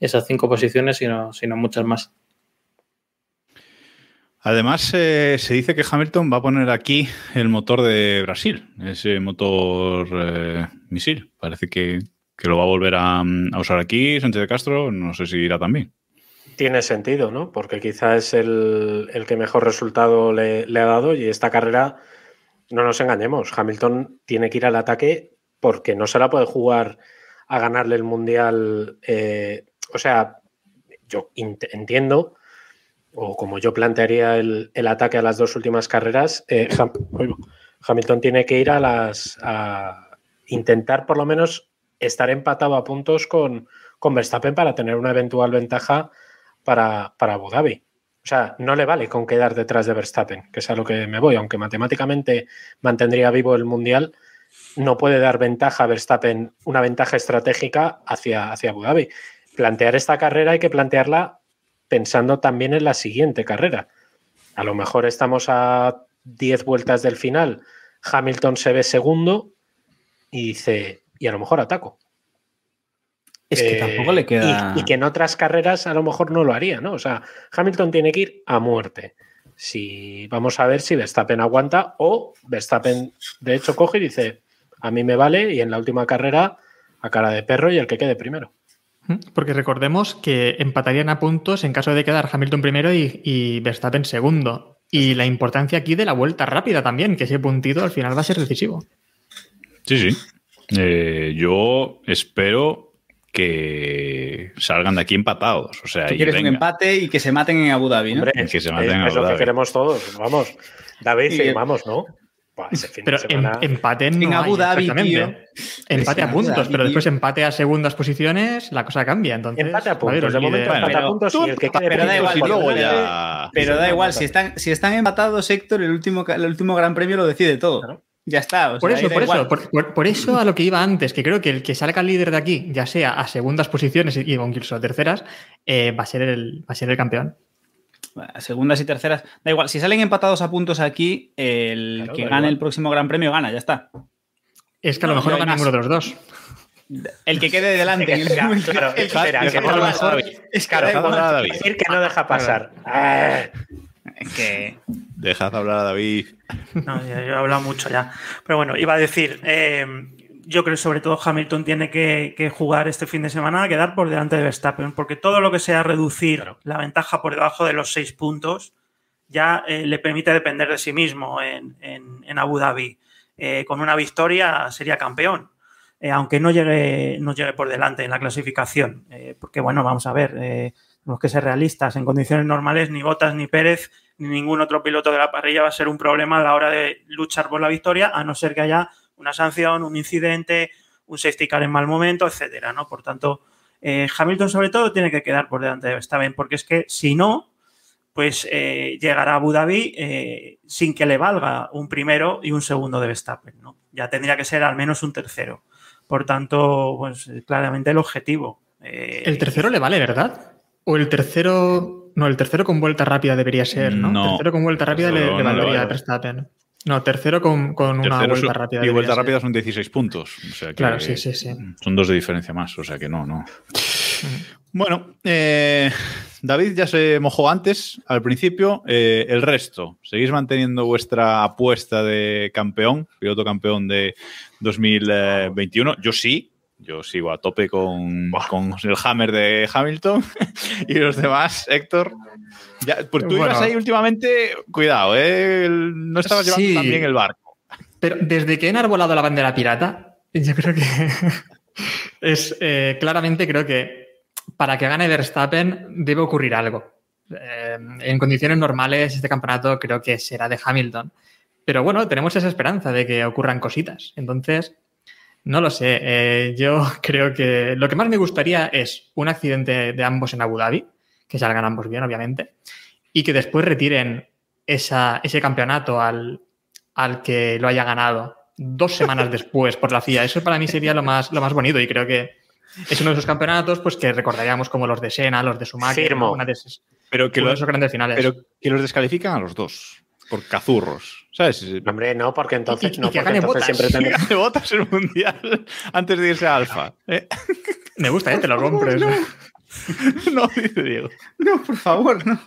esas cinco posiciones, sino, sino muchas más. Además, eh, se dice que Hamilton va a poner aquí el motor de Brasil, ese motor eh, misil. Parece que, lo va a volver a, usar aquí Sánchez de Castro, no sé si irá también. Tiene sentido, ¿no? Porque quizás es el, que mejor resultado le, ha dado y esta carrera, no nos engañemos, Hamilton tiene que ir al ataque porque no se la puede jugar a ganarle el Mundial eh, o sea, yo entiendo, o como yo plantearía el, ataque a las dos últimas carreras, eh, Hamilton tiene que ir a las. a intentar por lo menos estar empatado a puntos con, con Verstappen para tener una eventual ventaja para, para Abu Dhabi. O sea, no le vale con quedar detrás de Verstappen, que es a lo que me voy, aunque matemáticamente mantendría vivo el Mundial, no puede dar ventaja a Verstappen, una ventaja estratégica hacia, hacia Abu Dhabi plantear esta carrera hay que plantearla pensando también en la siguiente carrera. A lo mejor estamos a 10 vueltas del final, Hamilton se ve segundo y dice, y a lo mejor ataco. Es que tampoco le queda. Y, que en otras carreras a lo mejor no lo haría, ¿no? O sea, Hamilton tiene que ir a muerte. Si vamos a ver si Verstappen aguanta o Verstappen de hecho coge y dice, a mí me vale y en la última carrera a cara de perro y el que quede primero. Porque recordemos que empatarían a puntos en caso de quedar Hamilton primero y, Verstappen segundo. Y la importancia aquí de la vuelta rápida también, que ese puntito al final va a ser decisivo. Sí, sí. Eh, yo espero que salgan de aquí empatados. O sea, Tú quieres un empate y que se maten en Abu Dhabi, ¿no? que se maten en Abu Dhabi. Es lo que queremos todos. Vamos, David, vamos, ¿no? pero empate en Abu Dhabi, Empate a puntos, pero después empate a segundas posiciones, la cosa cambia. Entonces, empate a puntos. de momento empate a puntos y el que quede pero da igual, Pero da igual, si están, si están empatados, Héctor, el último, el último gran premio lo decide todo. Ya está. por eso, por eso, por, eso a lo que iba antes, que creo que el que salga líder de aquí, ya sea a segundas posiciones y incluso a terceras, eh, va, a ser el, va a ser el campeón segundas y terceras, da igual, si salen empatados a puntos aquí, el que gane el próximo Gran Premio gana, ya está. Es que a lo mejor no gana ninguno de los dos. El que quede delante. <laughs> el, claro, el, espera, que es claro, decir que no deja pasar. Que... Dejad hablar a David. No, yo he hablado mucho ya. Pero bueno, iba a decir, eh, yo creo que sobre todo Hamilton tiene que, jugar este fin de semana a quedar por delante de Verstappen, porque todo lo que sea reducir la ventaja por debajo de los seis puntos ya eh, le permite depender de sí mismo en, Abu Dhabi. Eh, con una victoria sería campeón, eh, aunque no llegue, no llegue por delante en la clasificación, porque bueno, vamos a ver, tenemos que ser realistas, en condiciones normales ni Botas ni Pérez ni ningún otro piloto de la parrilla va a ser un problema a la hora de luchar por la victoria, a no ser que haya una sanción, un incidente, un safety car en mal momento, etcétera, ¿no? Por tanto, eh, Hamilton sobre todo tiene que quedar por delante de Verstappen, porque es que si no, pues eh, llegará a Abu Dhabi eh, sin que le valga un primero y un segundo de Verstappen. ¿no? Ya tendría que ser al menos un tercero. Por tanto, pues claramente el objetivo. El tercero le vale, ¿verdad? O el tercero. No, el tercero con vuelta rápida debería ser, ¿no? Tercero con vuelta rápida le, valdría a Verstappen. No, tercero con, una vuelta rápida. Y vuelta rápida son 16 puntos. claro, sí, sí, sí. Son dos de diferencia más, o sea que no, no. Bueno, eh, David ya se mojó antes, al principio. Eh, el resto, ¿seguís manteniendo vuestra apuesta de campeón, piloto campeón de 2021? Yo sí, yo sigo a tope con, con el hammer de Hamilton <laughs> y los demás, Héctor. pues tú ibas ahí últimamente, cuidado, ¿eh? no estabas llevando tan bien el barco. Pero desde que he enarbolado la bandera pirata, yo creo que <laughs> es eh, claramente creo que para que gane Verstappen debe ocurrir algo. Eh, en condiciones normales este campeonato creo que será de Hamilton. Pero bueno, tenemos esa esperanza de que ocurran cositas. Entonces, no lo sé. Eh, yo <laughs> creo que lo que más me gustaría es un accidente de ambos en Abu Dhabi, que salgan ambos bien, obviamente, y que después retiren ese campeonato al, al que lo haya ganado dos semanas <laughs> después por la FIA. Eso para mí sería lo más, lo más bonito y creo que es uno de esos campeonatos pues, que recordaríamos como los de Sena, los de Schumacher, una de esos, pero que los, grandes finales. Pero que los descalifican a los dos por cazurros. ¿Sabes? Hombre, no, porque entonces, no, que gane botas. siempre que botas en el mundial antes de irse a Alfa. ¿eh? Me gusta, ¿eh? Te lo compres. <laughs> no, dice Diego. No, por favor, no.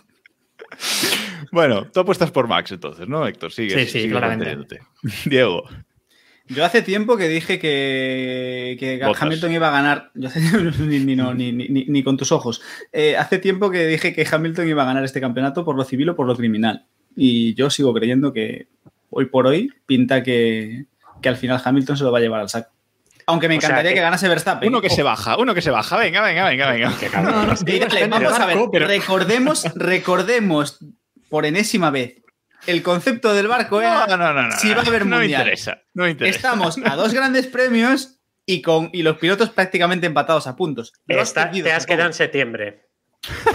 Bueno, tú apuestas por Max entonces, ¿no, Héctor? Sigue, sí, sí, claramente. Diego. Yo hace tiempo que dije que, Hamilton iba a ganar. Yo <laughs> ni, con tus ojos. Eh, hace tiempo que dije que Hamilton iba a ganar este campeonato por lo civil o por lo criminal. Y yo sigo creyendo que hoy por hoy pinta que, al final Hamilton se lo va a llevar al saco. Aunque me encantaría que, ganase Verstappen. Uno que se baja, uno que se baja. Venga, venga, venga, venga. vamos a ver, recordemos, <laughs> recordemos por enésima vez el concepto del barco era no, no, no, si va a haber no mundial. Me interesa, no me interesa. Estamos a dos grandes premios y, con, y los pilotos prácticamente empatados a puntos. te has quedado en septiembre.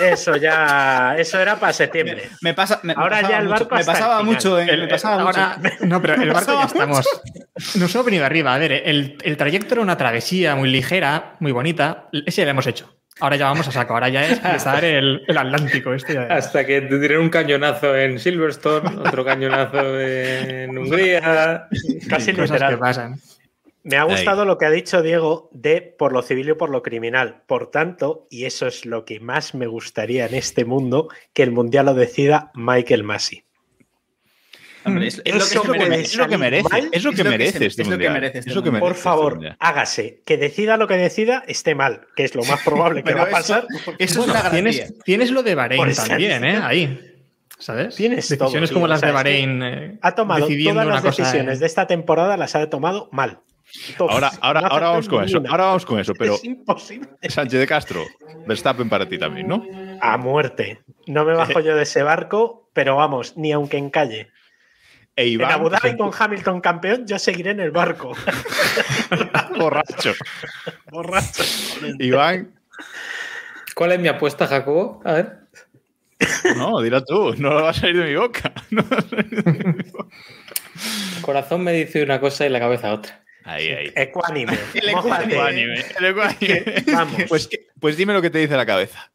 Eso ya, eso era para septiembre. Me, pasa, ahora ya el barco me pasaba mucho, me pasaba ahora, <laughs> No, pero el barco ya estamos. <laughs> Nos hemos venido arriba. A ver, el, el trayecto era una travesía muy ligera, muy bonita. Ese ya lo hemos hecho. Ahora ya vamos a saco, ahora ya es <laughs> cruzar el, el Atlántico. Este Hasta que te tiren un cañonazo en Silverstone, otro cañonazo en Hungría. Casi literal. Que pasan. Me ha gustado lo que ha dicho Diego de por lo civil y por lo criminal. Por tanto, y eso es lo que más me gustaría en este mundo, que el mundial lo decida Michael Massey. es, lo que, merece. Es lo que merece. Es lo que mereces. Este por favor, hágase. Que decida lo que decida esté mal, que es lo más probable que va a pasar. Eso, es una tienes, tienes, lo de Bahrein también, ¿eh? Ahí. ¿Sabes? Tienes decisiones como las de Bahrein. Eh, ha tomado todas las decisiones de esta temporada, las ha tomado mal ahora, ahora, ahora vamos con eso. <laughs> Ahora vamos con eso, pero. Es imposible. Sánchez de Castro, Verstappen para ti también, ¿no? A muerte. No me bajo yo de ese barco, pero vamos, ni aunque en calle. E Iván, en Abu Dhabi con Hamilton campeón, yo seguiré en el barco. <laughs> Borracho. Borracho. <laughs> Iván. ¿Cuál es mi apuesta, Jacobo? A ver. No, dila tú, no va a salir de mi boca. El corazón me dice una cosa y la cabeza otra. Ahí, ahí. Ecuánime. <laughs> El ecuánime. El ecuánime. Vamos. <laughs> Pues, pues, dime lo que te dice la cabeza.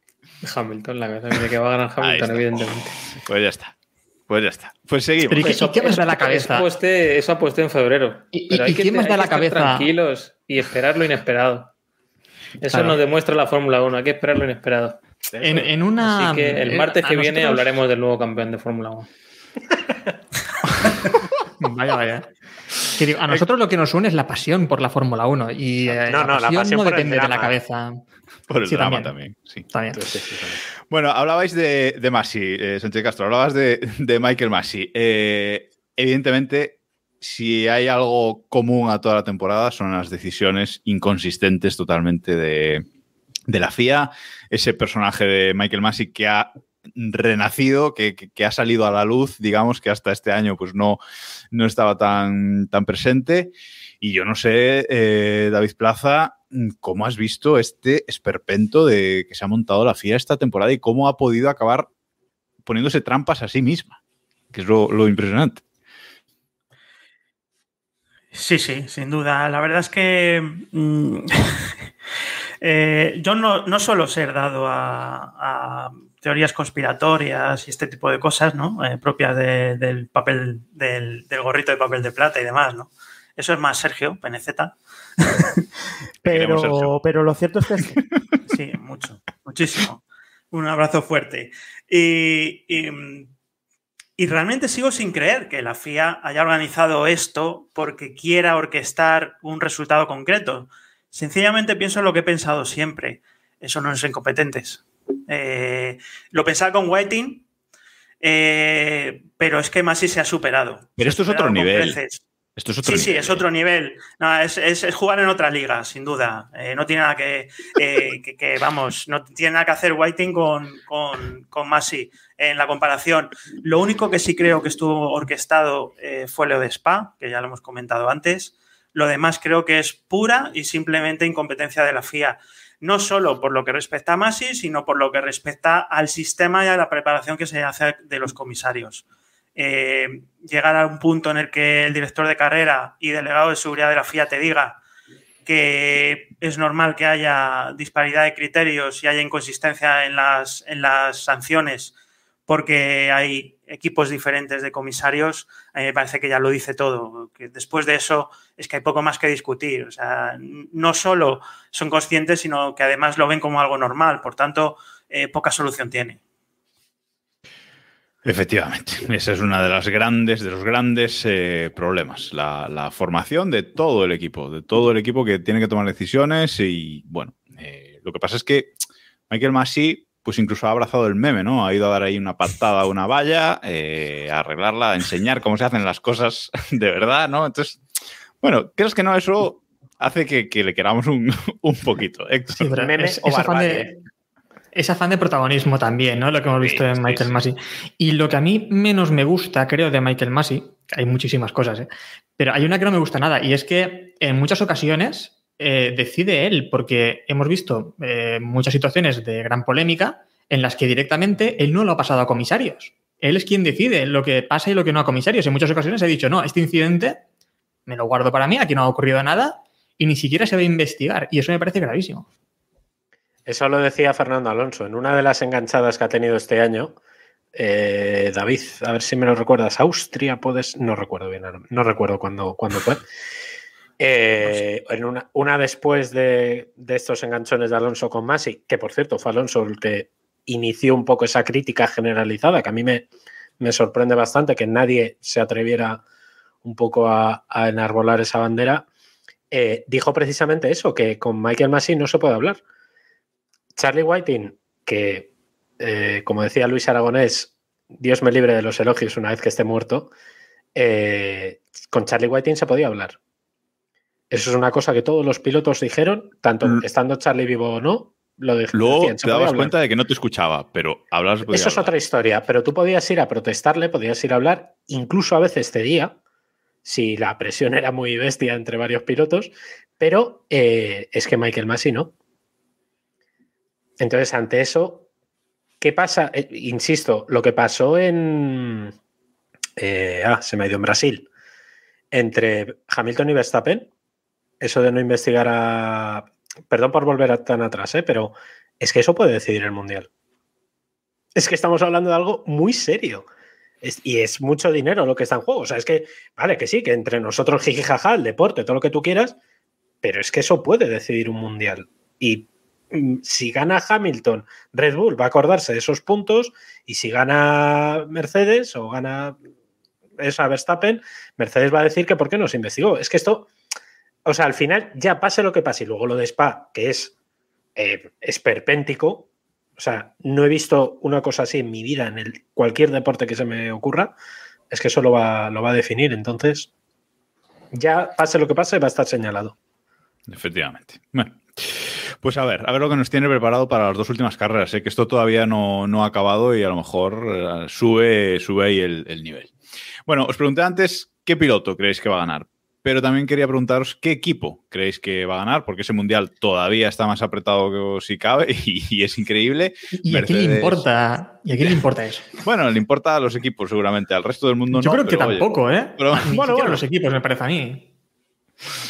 Hamilton, la cabeza. De que va a ganar Hamilton, evidentemente. Pues ya está. Pues ya está. Pues seguimos. ¿y qué, más da la cabeza? Eso aposté, eso aposté en febrero. ¿Y, pero qué más da la cabeza? Tranquilos y esperar lo inesperado. Eso nos demuestra la Fórmula 1. Hay que esperar lo inesperado. En, en, una. Así que el martes que viene hablaremos del nuevo campeón de Fórmula 1. <laughs> vaya, vaya a nosotros lo que nos une es la pasión por la Fórmula 1 y eh, no, la, pasión no depende de la cabeza. Por el drama también. sí. Bueno, hablabais de, de Masi, eh, Sánchez Castro, hablabas de, Michael Masi. Eh, evidentemente, si hay algo común a toda la temporada son las decisiones inconsistentes totalmente de, de la FIA. Ese personaje de Michael Masi que ha renacido, que, ha salido a la luz, digamos que hasta este año pues no, no estaba tan, tan presente. Y yo no sé, eh, David Plaza, cómo has visto este esperpento de que se ha montado la FIA esta temporada y cómo ha podido acabar poniéndose trampas a sí misma, que es lo, impresionante. Sí, sí, sin duda. La verdad es que mm, <laughs> eh, yo no, no, suelo ser dado a, teorías conspiratorias y este tipo de cosas, ¿no? Eh, propias del papel, del, del, gorrito de papel de plata y demás, ¿no? Eso es más Sergio, Peneceta. <laughs> pero, pero lo cierto es que <laughs> sí, mucho, muchísimo. Un abrazo fuerte. Y, y, realmente sigo sin creer que la FIA haya organizado esto porque quiera orquestar un resultado concreto. Sencillamente pienso en lo que he pensado siempre. Eso no es incompetentes. Eh, lo pensaba con Whiting, eh, pero es que Masi se ha superado. Pero esto es otro nivel sí, sí, es otro nivel. es, jugar en otra liga, sin duda. Eh, no tiene nada que, <laughs> que, vamos, no tiene nada que hacer Whiting con, con, con Masi en la comparación. Lo único que sí creo que estuvo orquestado eh, fue lo de Spa, que ya lo hemos comentado antes. Lo demás creo que es pura y simplemente incompetencia de la FIA. No solo por lo que respecta a Masi, sino por lo que respecta al sistema y a la preparación que se hace de los comisarios. Eh, llegar a un punto en el que el director de carrera y delegado de seguridad de la FIA te diga que es normal que haya disparidad de criterios y haya inconsistencia en las, en las sanciones porque hay equipos diferentes de comisarios, a mí me parece que ya lo dice todo. Que después de eso es que hay poco más que discutir. O sea, no solo son conscientes, sino que además lo ven como algo normal. Por tanto, eh, poca solución tiene. Efectivamente, esa es una de las grandes, de los grandes eh, problemas, la, formación de todo el equipo, de todo el equipo que tiene que tomar decisiones y bueno, eh, lo que pasa es que Michael Massey pues incluso ha abrazado el meme, ¿no? Ha ido a dar ahí una patada a una valla, eh, a arreglarla, a enseñar cómo se hacen las cosas de verdad, ¿no? Entonces, bueno, ¿crees que no? Eso hace que, le queramos un, poquito. Héctor. Es afán de protagonismo también, ¿no? Lo que hemos visto en Michael Massey. Y lo que a mí menos me gusta, creo, de Michael Massey, hay muchísimas cosas, ¿eh? pero hay una que no me gusta nada, y es que en muchas ocasiones eh, decide él, porque hemos visto eh, muchas situaciones de gran polémica en las que directamente él no lo ha pasado a comisarios. Él es quien decide lo que pasa y lo que no a comisarios. En muchas ocasiones ha dicho, no, este incidente me lo guardo para mí, aquí no ha ocurrido nada, y ni siquiera se va a investigar. Y eso me parece gravísimo. Eso lo decía Fernando Alonso. En una de las enganchadas que ha tenido este año, eh, David, a ver si me lo recuerdas, Austria, puedes, no recuerdo bien, no recuerdo cuándo, fue. Eh, en una, después de, estos enganchones de Alonso con Masi, que por cierto fue Alonso el que inició un poco esa crítica generalizada, que a mí me, me sorprende bastante que nadie se atreviera un poco a, enarbolar esa bandera, eh, dijo precisamente eso, que con Michael Masi no se puede hablar Charlie Whiting, que, eh, como decía Luis Aragonés, Dios me libre de los elogios una vez que esté muerto, con Charlie Whiting se podía hablar. Eso es una cosa que todos los pilotos dijeron, tanto mm. estando Charlie vivo o no, lo dijeron. Luego te dabas cuenta de que no te escuchaba, pero hablas. Eso es otra historia, pero tú podías ir a protestarle, podías ir a hablar, incluso a veces cedía, si la presión era muy bestia entre varios pilotos, pero eh, es que Michael Massey no. Entonces, ante eso, ¿qué pasa? Eh, insisto, lo que pasó en. Eh, ah, se me ha ido en Brasil. Entre Hamilton y Verstappen, eso de no investigar a. Perdón por volver tan atrás, ¿eh? pero es que eso puede decidir el mundial. Es que estamos hablando de algo muy serio. y es mucho dinero lo que está en juego. O sea, es que, vale, que sí, que entre nosotros, jijijaja, el deporte, todo lo que tú quieras, pero es que eso puede decidir un mundial. Y Mm, si gana Hamilton, Red Bull va a acordarse de esos puntos y si gana Mercedes o gana esa Verstappen, Mercedes va a decir que por qué no se investigó. Es que esto, o sea, al final ya pase lo que pase y luego lo de Spa, que es eh, esperpéntico, o sea, no he visto una cosa así en mi vida en el, cualquier deporte que se me ocurra, es que eso lo va, lo va a definir. Entonces, ya pase lo que pase, va a estar señalado. Efectivamente. Bueno. Pues a ver, a ver lo que nos tiene preparado para las dos últimas carreras. Sé que esto todavía no, ha acabado y a lo mejor eh, sube, sube ahí el, nivel. Bueno, os pregunté antes qué piloto creéis que va a ganar. Pero también quería preguntaros qué equipo creéis que va a ganar, porque ese mundial todavía está más apretado que si cabe <laughs> y, es increíble. ¿Y, a quién le importa? ¿Y a quién le importa eso? <laughs> Bueno, le importa a los equipos seguramente, al resto del mundo Yo no. Yo creo que tampoco, ¿eh? Pero, Ni bueno, bueno, los equipos, me parece a mí.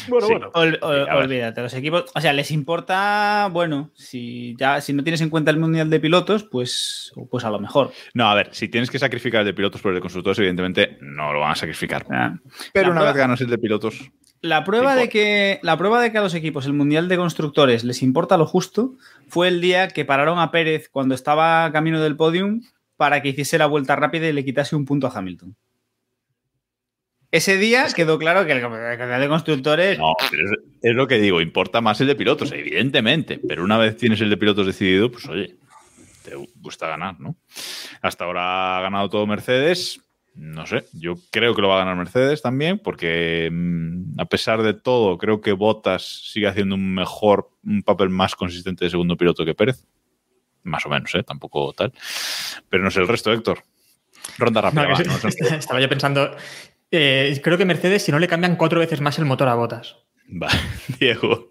Bueno, bueno. olvídate, los equipos. O sea, les importa, bueno, si ya si no tienes en cuenta el mundial de pilotos, pues, pues a lo mejor. No, a ver, si tienes que sacrificar el de pilotos por el de constructores, evidentemente no lo van a sacrificar. Ah. Pero una vez ganas el de pilotos. La prueba de que la prueba de que a los equipos el mundial de constructores les importa lo justo fue el día que pararon a Pérez cuando estaba camino del podium para que hiciese la vuelta rápida y le quitase un punto a Hamilton. Ese día quedó claro que el campeonato de constructores. No, es, lo que digo, importa más el de pilotos, evidentemente. Pero una vez tienes el de pilotos decidido, pues oye, te gusta ganar, ¿no? Hasta ahora ha ganado todo Mercedes. No sé, yo creo que lo va a ganar Mercedes también, porque mm, a pesar de todo, creo que Bottas sigue haciendo un mejor, un papel más consistente de segundo piloto que Pérez. Más o menos, ¿eh? Tampoco tal. Pero no sé el resto, Héctor. Ronda rápida. <laughs> Estaba yo pensando, eh, creo que Mercedes, si no le cambian cuatro veces más el motor a botas. Va, <laughs> Diego.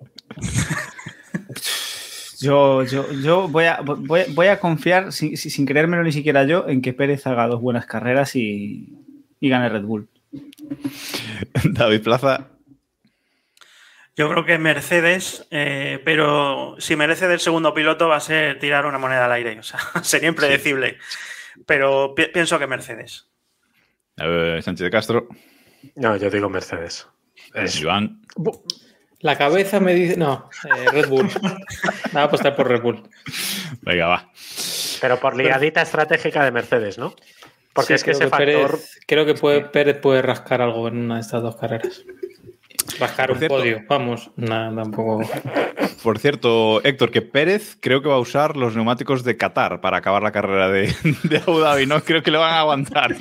Yo, yo, yo voy, a, voy, a confiar, sin, sin, creérmelo ni siquiera yo, en que Pérez haga dos buenas carreras y, y gane Red Bull. <laughs> David Plaza. Yo creo que Mercedes, eh, pero si merece del segundo piloto va a ser tirar una moneda al aire. O sea, <laughs> sería impredecible. Pero pienso que Mercedes. Sánchez de Castro. No, yo digo Mercedes. Es. Joan. La cabeza me dice. No, eh, Red Bull. <laughs> Nada, a apostar por Red Bull. Venga, va. Pero por ligadita estratégica de Mercedes, ¿no? Porque es que ese factor. creo que puede, Pérez puede rascar algo en una de estas dos carreras. Rascar un podio, vamos. Nada, tampoco. Por cierto, Héctor, que Pérez creo que va a usar los neumáticos de Qatar para acabar la carrera de, <laughs> de Abu Dhabi, ¿no? Creo que le van a aguantar.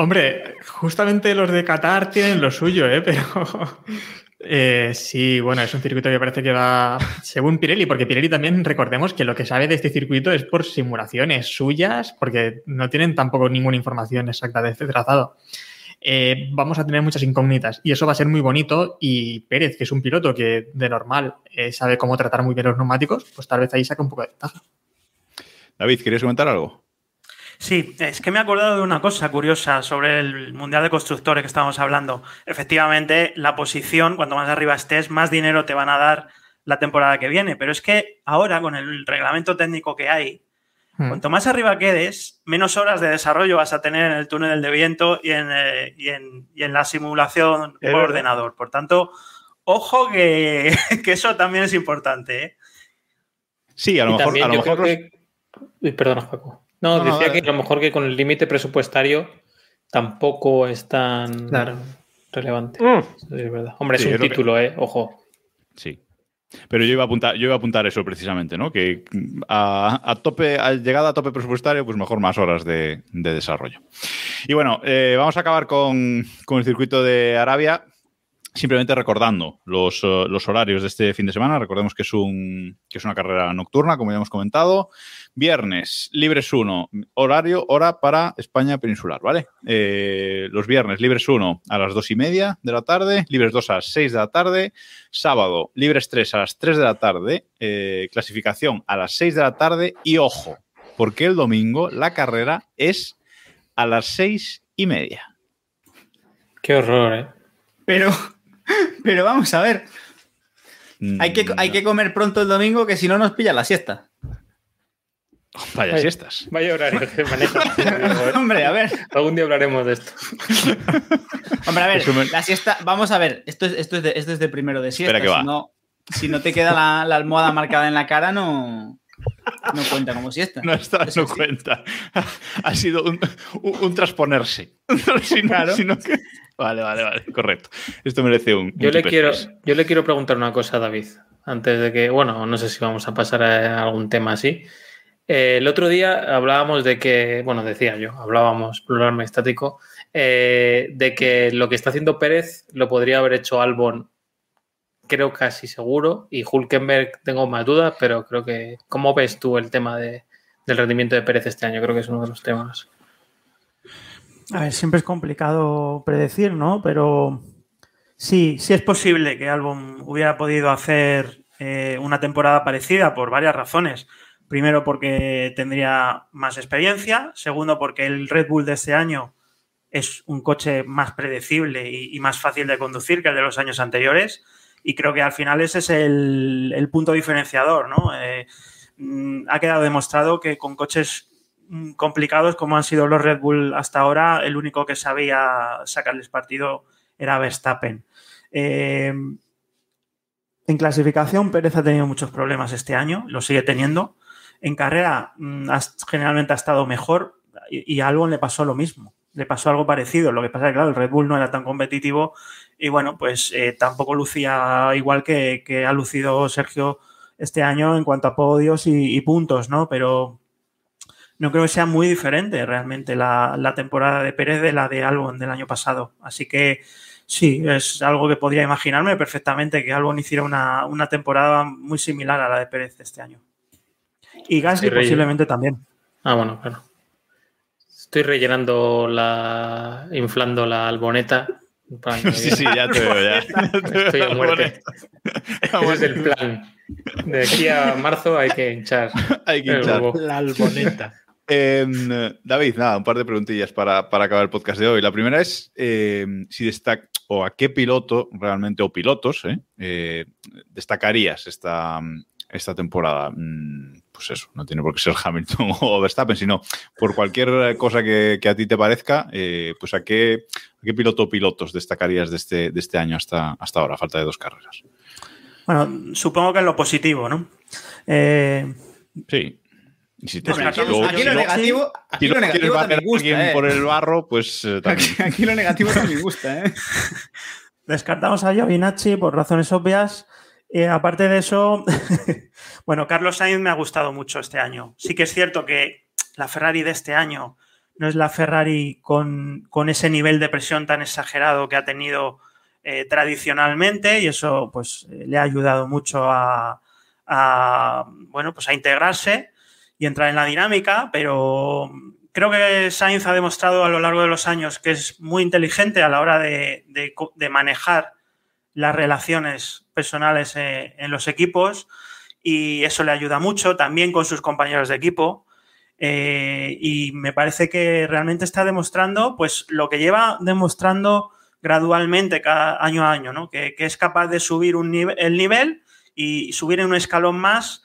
Hombre, justamente los de Qatar tienen lo suyo, ¿eh? Pero eh, sí, bueno, es un circuito que parece que va según Pirelli, porque Pirelli también recordemos que lo que sabe de este circuito es por simulaciones suyas, porque no tienen tampoco ninguna información exacta de este trazado. Eh, vamos a tener muchas incógnitas y eso va a ser muy bonito y Pérez, que es un piloto que de normal eh, sabe cómo tratar muy bien los neumáticos, pues tal vez ahí saca un poco de ventaja. David, ¿querías comentar algo? Sí, es que me he acordado de una cosa curiosa sobre el Mundial de Constructores que estábamos hablando. Efectivamente, la posición, cuanto más arriba estés, más dinero te van a dar la temporada que viene. Pero es que ahora, con el reglamento técnico que hay, hmm. cuanto más arriba quedes, menos horas de desarrollo vas a tener en el túnel de viento y en, eh, la simulación por ordenador. Por tanto, ojo <laughs> que, eso también es importante. ¿eh? Sí, a lo mejor. A lo mejor Perdona, Paco. No, decía que a lo mejor que con el límite presupuestario tampoco es tan relevante. Mm. Es verdad. Hombre, es un título, ¿eh? Ojo. Sí. Pero yo iba a apuntar, yo iba a apuntar eso precisamente, ¿no? Que a, tope, a llegada a tope presupuestario, pues mejor más horas de, desarrollo. Y bueno, eh, vamos a acabar con, con, el circuito de Arabia. Simplemente recordando los, eh, los, horarios de este fin de semana. Recordemos que es, un, que es una carrera nocturna, como ya hemos comentado. Viernes, libres 1, horario, hora para España peninsular, ¿vale? Eh, los viernes, libres 1 a las 2 y media de la tarde, libres 2 a las 6 de la tarde. Sábado, libres 3 a las 3 de la tarde. Eh, clasificación a las 6 de la tarde. Y ojo, porque el domingo la carrera es a las 6 y media. Qué horror, ¿eh? Pero <laughs> pero vamos a ver. Hay que, hay que comer pronto el domingo que si no nos pilla la siesta. Vaya siestas. Vaya horario que maneja. <laughs> Hombre, a ver. Algún día hablaremos de esto. <laughs> Hombre, a ver, la siesta. Vamos a ver, esto es, esto es, de, esto es de primero de siesta. Espera que si, No, si no te queda la, almohada marcada en la cara, no. No cuenta como siesta. No está, no cuenta. Ha sido un, un, transponerse. claro. sino que... Vale, vale, vale, <laughs> correcto. Esto merece un. Yo, le, quiero, yo le quiero preguntar una cosa a David, antes de que, bueno, no sé si vamos a pasar a algún tema así. Eh, el otro día hablábamos de que, bueno, decía yo, hablábamos plural estático, eh, de que lo que está haciendo Pérez lo podría haber hecho Albon, creo casi seguro, y Hulkenberg tengo más dudas, pero creo que, ¿cómo ves tú el tema de, del rendimiento de Pérez este año? Creo que es uno de los temas. A ver, siempre es complicado predecir, ¿no? Pero Sí, sí es posible que Albon hubiera podido hacer eh, una temporada parecida por varias razones. Primero porque tendría más experiencia, segundo porque el Red Bull de este año es un coche más predecible y, más fácil de conducir que el de los años anteriores y creo que al final ese es el, punto diferenciador, ¿no? Eh, mm, ha quedado demostrado que con coches complicados como han sido los Red Bull hasta ahora, el único que sabía sacarles partido era Verstappen. Eh, en clasificación, Pérez ha tenido muchos problemas este año, lo sigue teniendo. En carrera, mm, generalmente ha estado mejor y, a Albon le pasó lo mismo le pasó algo parecido. Lo que pasa es que, claro, el Red Bull no era tan competitivo y, bueno, pues eh, tampoco lucía igual que, ha lucido Sergio este año en cuanto a podios y, puntos, ¿no? Pero no creo que sea muy diferente realmente la, temporada de Pérez de la de Albon del año pasado. Así que sí, es algo que podría imaginarme perfectamente que Albon hiciera una, una temporada muy similar a la de Pérez este año. Y Gasly posiblemente también. Ah, bueno, claro. Estoy rellenando la. inflando la alboneta. <laughs> Sí, sí, ya te veo, ya. Estoy a muerte. Ese es el plan. De aquí a marzo hay que hinchar. hay que hinchar. La alboneta. Em, David, nada, un par de preguntillas para, para, acabar el podcast de hoy. La primera es em, si destaca o a qué piloto realmente o pilotos eh, eh, destacarías esta, esta temporada. Mm, pues eso, no tiene por qué ser Hamilton <laughs> o Verstappen, sino por cualquier cosa que, a ti te parezca, eh, pues a qué, qué piloto o pilotos destacarías de este, de este año hasta, hasta ahora, falta de dos carreras. Bueno, supongo que en lo positivo, ¿no? Eh, sí. Si te, aquí, lo negativo, aquí lo negativo también gusta, eh. por el barro, pues <laughs> también. Aquí, lo negativo también gusta, ¿eh? <laughs> Descartamos a Giovinacci por razones obvias. Eh, aparte de eso, <laughs> bueno, Carlos Sainz me ha gustado mucho este año. Sí que es cierto que la Ferrari de este año no es la Ferrari con, ese nivel de presión tan exagerado que ha tenido eh, tradicionalmente y eso pues le ha ayudado mucho a, bueno, pues a integrarse y entrar en la dinámica, pero creo que Sainz ha demostrado a lo largo de los años que es muy inteligente a la hora de, de manejar las relaciones personales eh, en los equipos y eso le ayuda mucho también con sus compañeros de equipo. Eh, y me parece que realmente está demostrando pues lo que lleva demostrando gradualmente cada año a año, ¿no? que, es capaz de subir un el nivel y subir en un escalón más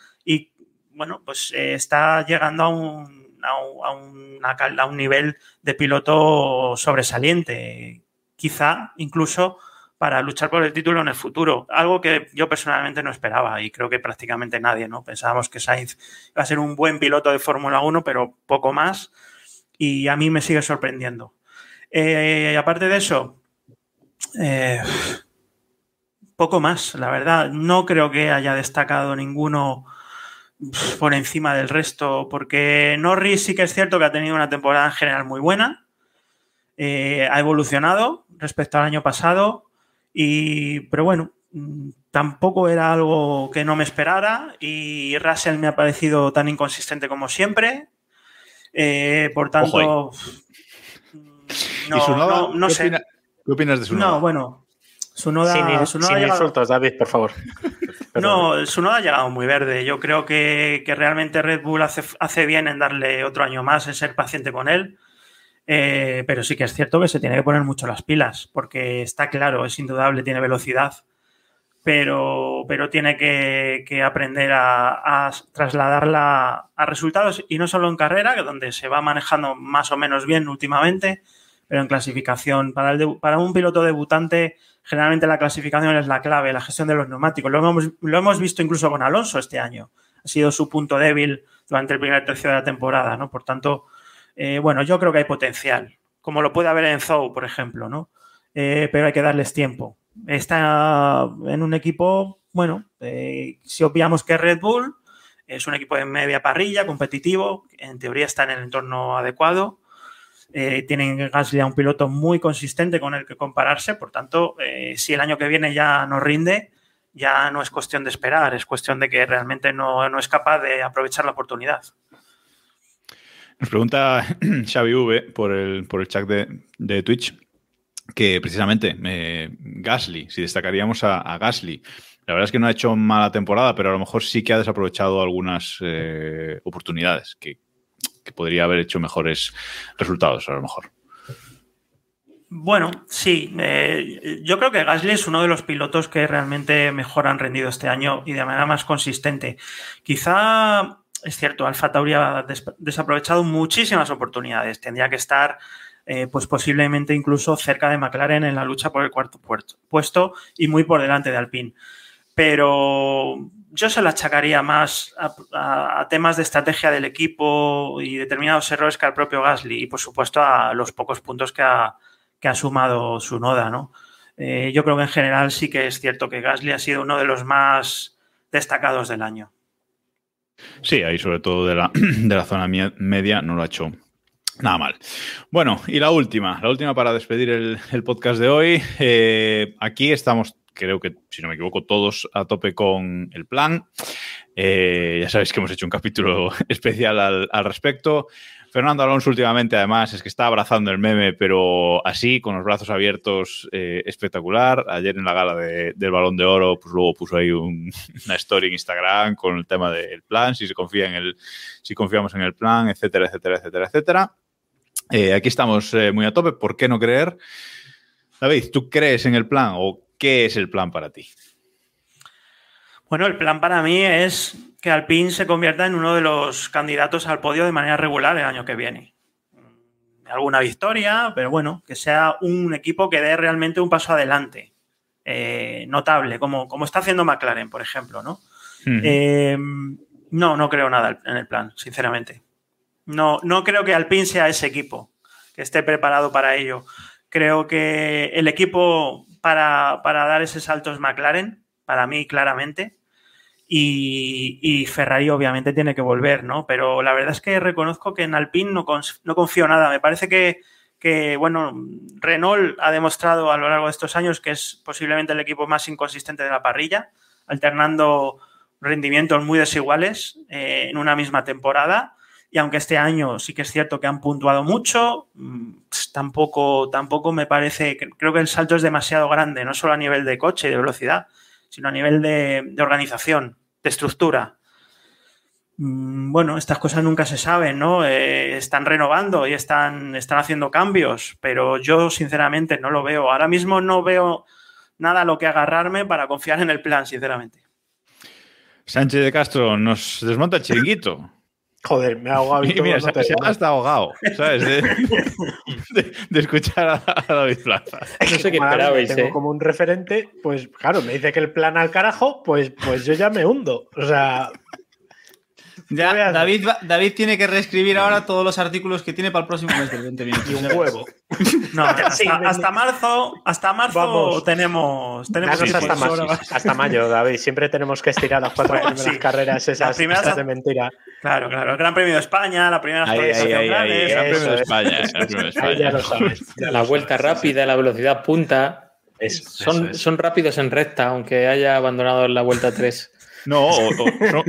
bueno, pues eh, está llegando a un, a, un, a un nivel de piloto sobresaliente, quizá incluso para luchar por el título en el futuro. Algo que yo personalmente no esperaba y creo que prácticamente nadie, ¿no? Pensábamos que Sainz iba a ser un buen piloto de Fórmula 1, pero poco más. Y a mí me sigue sorprendiendo. Eh, aparte de eso, eh, poco más, la verdad. No creo que haya destacado ninguno por encima del resto, porque Norris sí que es cierto que ha tenido una temporada en general muy buena. Eh, ha evolucionado respecto al año pasado. Y, pero bueno, mm, tampoco era algo que no me esperara y Russell me ha parecido tan inconsistente como siempre. Eh, por tanto, mm, no, no, sé. ¿Qué opinas de Sunoda? No, bueno, Sunoda, sin, sin insultos, David, por favor. <laughs> no, Sunoda ha llegado muy verde. Yo creo que, que realmente Red Bull hace, hace, bien en darle otro año más, en ser paciente con él. Eh, pero sí que es cierto que se tiene que poner mucho las pilas, porque está claro, es indudable, tiene velocidad, pero, pero tiene que, aprender a, trasladarla a resultados, y no solo en carrera, que donde se va manejando más o menos bien últimamente, pero en clasificación. Para, un piloto debutante, generalmente la clasificación es la clave, la gestión de los neumáticos. Lo hemos, lo hemos visto incluso con Alonso este año. Ha sido su punto débil durante el primer tercio de la temporada, ¿no? Por tanto, eh, bueno, yo creo que hay potencial, como lo puede haber en Zou, por ejemplo, ¿no? Eh, pero hay que darles tiempo. Está en un equipo, bueno, eh, si obviamos que Red Bull es un equipo de media parrilla, competitivo, en teoría está en el entorno adecuado. Tienen Gasly a un piloto muy consistente con el que compararse, por tanto, si el año que viene ya no rinde, ya no es cuestión de esperar, es cuestión de que realmente no, no es capaz de aprovechar la oportunidad. Nos pregunta <clears throat> Xavi V por el, por el chat de, Twitch que precisamente eh, Gasly, si destacaríamos a, Gasly, la verdad es que no ha hecho mala temporada, pero a lo mejor sí que ha desaprovechado algunas eh, oportunidades que, podría haber hecho mejores resultados, a lo mejor. Bueno, sí. Eh, yo creo que Gasly es uno de los pilotos que realmente mejor han rendido este año y de manera más consistente. Quizá, es cierto, Alfa Tauri ha desaprovechado muchísimas oportunidades. Tendría que estar eh, pues posiblemente incluso cerca de McLaren en la lucha por el cuarto puesto y muy por delante de Alpine. Pero yo se la achacaría más a, temas de estrategia del equipo y determinados errores que al propio Gasly y por supuesto a los pocos puntos que ha, que ha sumado su noda, ¿no? Eh, yo creo que en general sí que es cierto que Gasly ha sido uno de los más destacados del año. Sí, ahí sobre todo de la, <clears throat> de la zona media no lo ha hecho Nada mal. Bueno, y la última, la última para despedir el, podcast de hoy. Eh, aquí estamos, creo que, si no me equivoco, todos a tope con el plan. Eh, ya sabéis que hemos hecho un capítulo <laughs> especial al, respecto. Fernando Alonso últimamente, además, es que está abrazando el meme, pero así, con los brazos abiertos, eh, espectacular. Ayer en la gala del Balón de Oro, pues luego puso ahí <laughs> una story en Instagram con el tema del plan, si se confía en el, si confiamos en el plan, etcétera, etcétera, etcétera, etcétera. Eh, aquí estamos muy a tope, ¿por qué no creer? David, ¿tú crees en el plan o qué es el plan para ti? Bueno, el plan para mí es que Alpine se convierta en uno de los candidatos al podio de manera regular el año que viene. Alguna victoria, pero bueno, que sea un equipo que dé realmente un paso adelante, eh, notable, como, como está haciendo McLaren, por ejemplo, ¿no? no, no creo nada en el plan, sinceramente. No, no creo que Alpine sea ese equipo que esté preparado para ello. Creo que el equipo para, dar ese salto es McLaren, para mí claramente. Y, Ferrari obviamente tiene que volver, ¿no? Pero la verdad es que reconozco que en Alpine no, no confío nada. Me parece que, que, bueno, Renault ha demostrado a lo largo de estos años que es posiblemente el equipo más inconsistente de la parrilla, alternando rendimientos muy desiguales eh, en una misma temporada. Y aunque este año sí que es cierto que han puntuado mucho, mm, tampoco, tampoco me parece, creo que el salto es demasiado grande, no solo a nivel de coche y de velocidad, sino a nivel de, organización, de estructura. Mm, bueno, estas cosas nunca se saben, ¿no? Eh, están renovando y están, están haciendo cambios, pero yo sinceramente no lo veo. Ahora mismo no veo nada a lo que agarrarme para confiar en el plan, sinceramente. Sánchez de Castro nos desmonta el chiringuito. <laughs> Joder, me ha ahogado. Y, mira, se, ha hasta ahogado, ¿sabes? De, escuchar a, David Plaza. No sé qué esperabais, Tengo ¿eh? como un referente, pues claro, me dice que el plan al carajo, pues, pues yo ya me hundo. O sea, ya, David, David tiene que reescribir ahora todos los artículos que tiene para el próximo mes del 20 minutos. Y un huevo. No, hasta, marzo, hasta marzo tenemos, tenemos hasta, mayo, David. Siempre tenemos que estirar las cuatro <laughs> primeras carreras esas, de mentira. Claro, claro. El Gran Premio de España, la primera ahí, ahí, ahí, El Gran Premio de España. Ya lo sabes. <laughs> La vuelta rápida, la velocidad punta. son, son rápidos en recta, aunque haya abandonado la vuelta 3. No,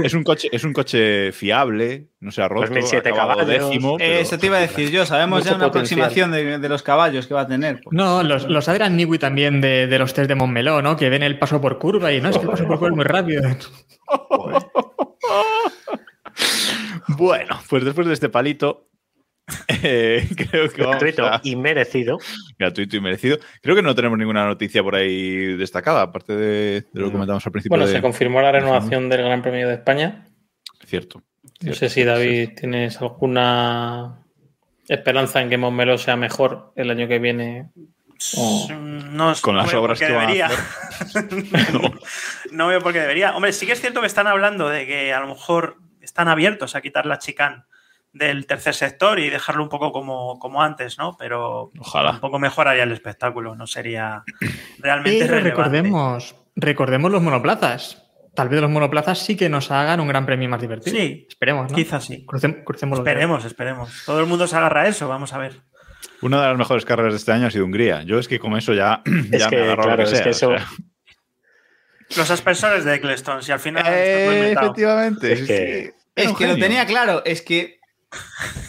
es un coche, es un coche fiable, no se ha roto, 2007 caballos. décimo. Eso te iba a decir yo, sabemos ya una aproximación de, los caballos que va a tener. Pues. No, los, los Adrian Newey también de, los test de Montmeló, ¿no? Que ven el paso por curva y no, es que el paso por curva es muy rápido. <laughs> bueno, pues después de este palito, eh, <laughs> creo que gratuito y merecido. Gratuito y merecido. Creo que no tenemos ninguna noticia por ahí destacada, aparte de, lo que comentamos al principio. Bueno, se confirmó la renovación del Gran Premio de España. Cierto. No sé si David tienes alguna esperanza en que Montmeló sea mejor el año que viene. No, con las obras que debería. <laughs> no. no veo por qué debería. Hombre, sí que es cierto que están hablando de que a lo mejor están abiertos a quitar la chicane del tercer sector y dejarlo un poco como, como antes, ¿no? Pero Ojalá. tampoco mejoraría el espectáculo, no sería <clears throat> realmente Pero recordemos, recordemos los monoplazas. Tal vez los monoplazas sí que nos hagan un gran premio más divertido. Sí, esperemos, ¿no? Quizás sí. crucemos esperemos, esperemos. Todo el mundo se agarra a eso, vamos a ver. Una de las mejores carreras de este año ha sido Hungría. Yo es que con eso ya, <clears throat> ya me agarro claro, que eso... Los aspersores de Eccleston, si al final. Eh, efectivamente. Es que, es que lo tenía claro. Es que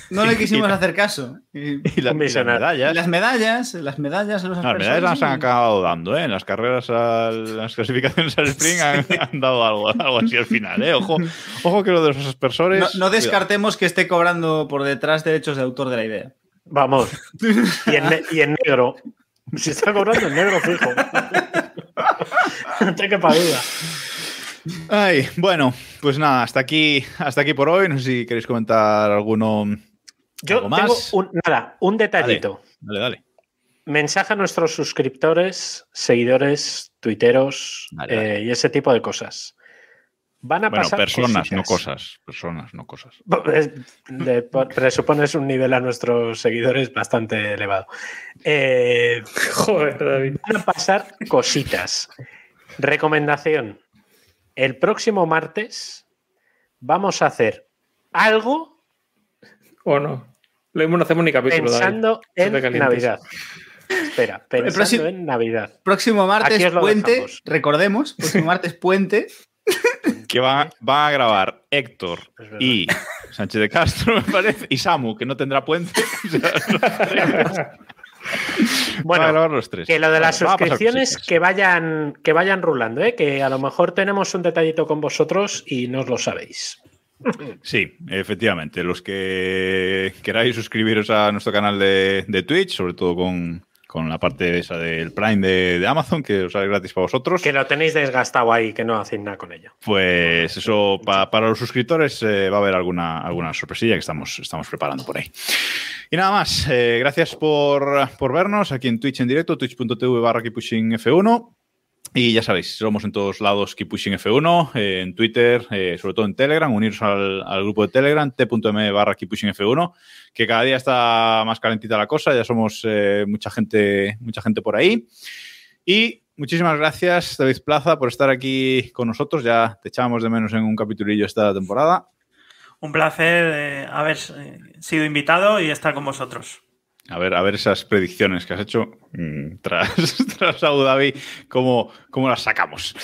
No le quisimos <laughs> hacer caso. Y, las medallas. Las medallas, las medallas, las medallas las han acabado dando, ¿eh? En las carreras, las clasificaciones al sprint han, dado algo, algo, así al final, ¿eh? Ojo, <laughs> ojo que lo de los aspersores. No, descartemos que esté cobrando por detrás derechos de autor de la idea. Vamos. <laughs> Y en, y en negro. Si está cobrando en negro fijo. no te quepa duda. Ay, bueno, pues nada, hasta aquí, hasta aquí por hoy. No sé si queréis comentar alguno. Yo tengo un, nada, un detallito. Dale, dale, Mensaje a nuestros suscriptores, seguidores, tuiteros eh, y ese tipo de cosas. Van a pasar personas, no cosas. Personas, no cosas. presupones un nivel a nuestros seguidores bastante elevado. Eh, <laughs> Joder, David. Van a pasar cositas. Recomendación el próximo martes vamos a hacer algo. ¿O no? Lo mismo no hacemos ni capítulo. Pensando en Navidad. Espera, <laughs> pensando en Navidad. Próximo martes puente, recordemos, próximo martes puente. <laughs> Que va, va a grabar Héctor y Sánchez de Castro, me parece, y Samu, que no tendrá puente. <laughs> <laughs> bueno, los tres. que lo de las suscripciones que vayan, que vayan rulando, ¿eh? que a lo mejor tenemos un detallito con vosotros y no os lo sabéis. Sí, efectivamente. Los que queráis suscribiros a nuestro canal de, de Twitch, sobre todo con, con la parte esa del Prime de, Amazon, que os sale gratis para vosotros. Que lo tenéis desgastado ahí, que no hacéis nada con ello. Pues eso, para los suscriptores eh, va a haber alguna, alguna sorpresilla que estamos, estamos preparando por ahí. Y nada más, eh, gracias por, por, vernos aquí en Twitch en directo, twitch.tv barra F1. Y ya sabéis, somos en todos lados Keep Pushing F1, eh, en Twitter, eh, sobre todo en Telegram, uniros al, grupo de Telegram, t.m barra Keep Pushing F1, que cada día está más calentita la cosa, ya somos eh, mucha, gente, mucha gente por ahí. Y muchísimas gracias, David Plaza, por estar aquí con nosotros. Ya te echábamos de menos en un capitulillo esta temporada. Un placer haber sido invitado y estar con vosotros. A ver, a ver esas predicciones que has hecho mm, <laughs> tras, tras Abu Dhabi, cómo, cómo, las sacamos.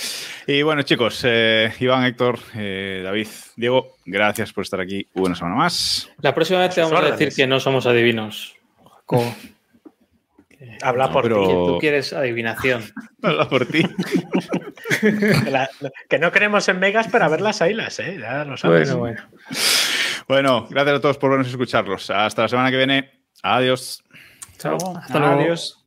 Y bueno, chicos, eh, Iván, Héctor, eh, David, Diego, gracias por estar aquí una semana más. La próxima vez te vamos a decir que no somos adivinos. <laughs> Habla por ti. Tú quieres adivinación. <laughs> Habla por ti. que no creemos en Vegas para ver las ailas, ¿eh? Ya lo sabes. Bueno, bueno. Bueno, gracias a todos por vernos y escucharlos. Hasta la semana que viene. Adiós. Chao. Hasta luego. Adiós.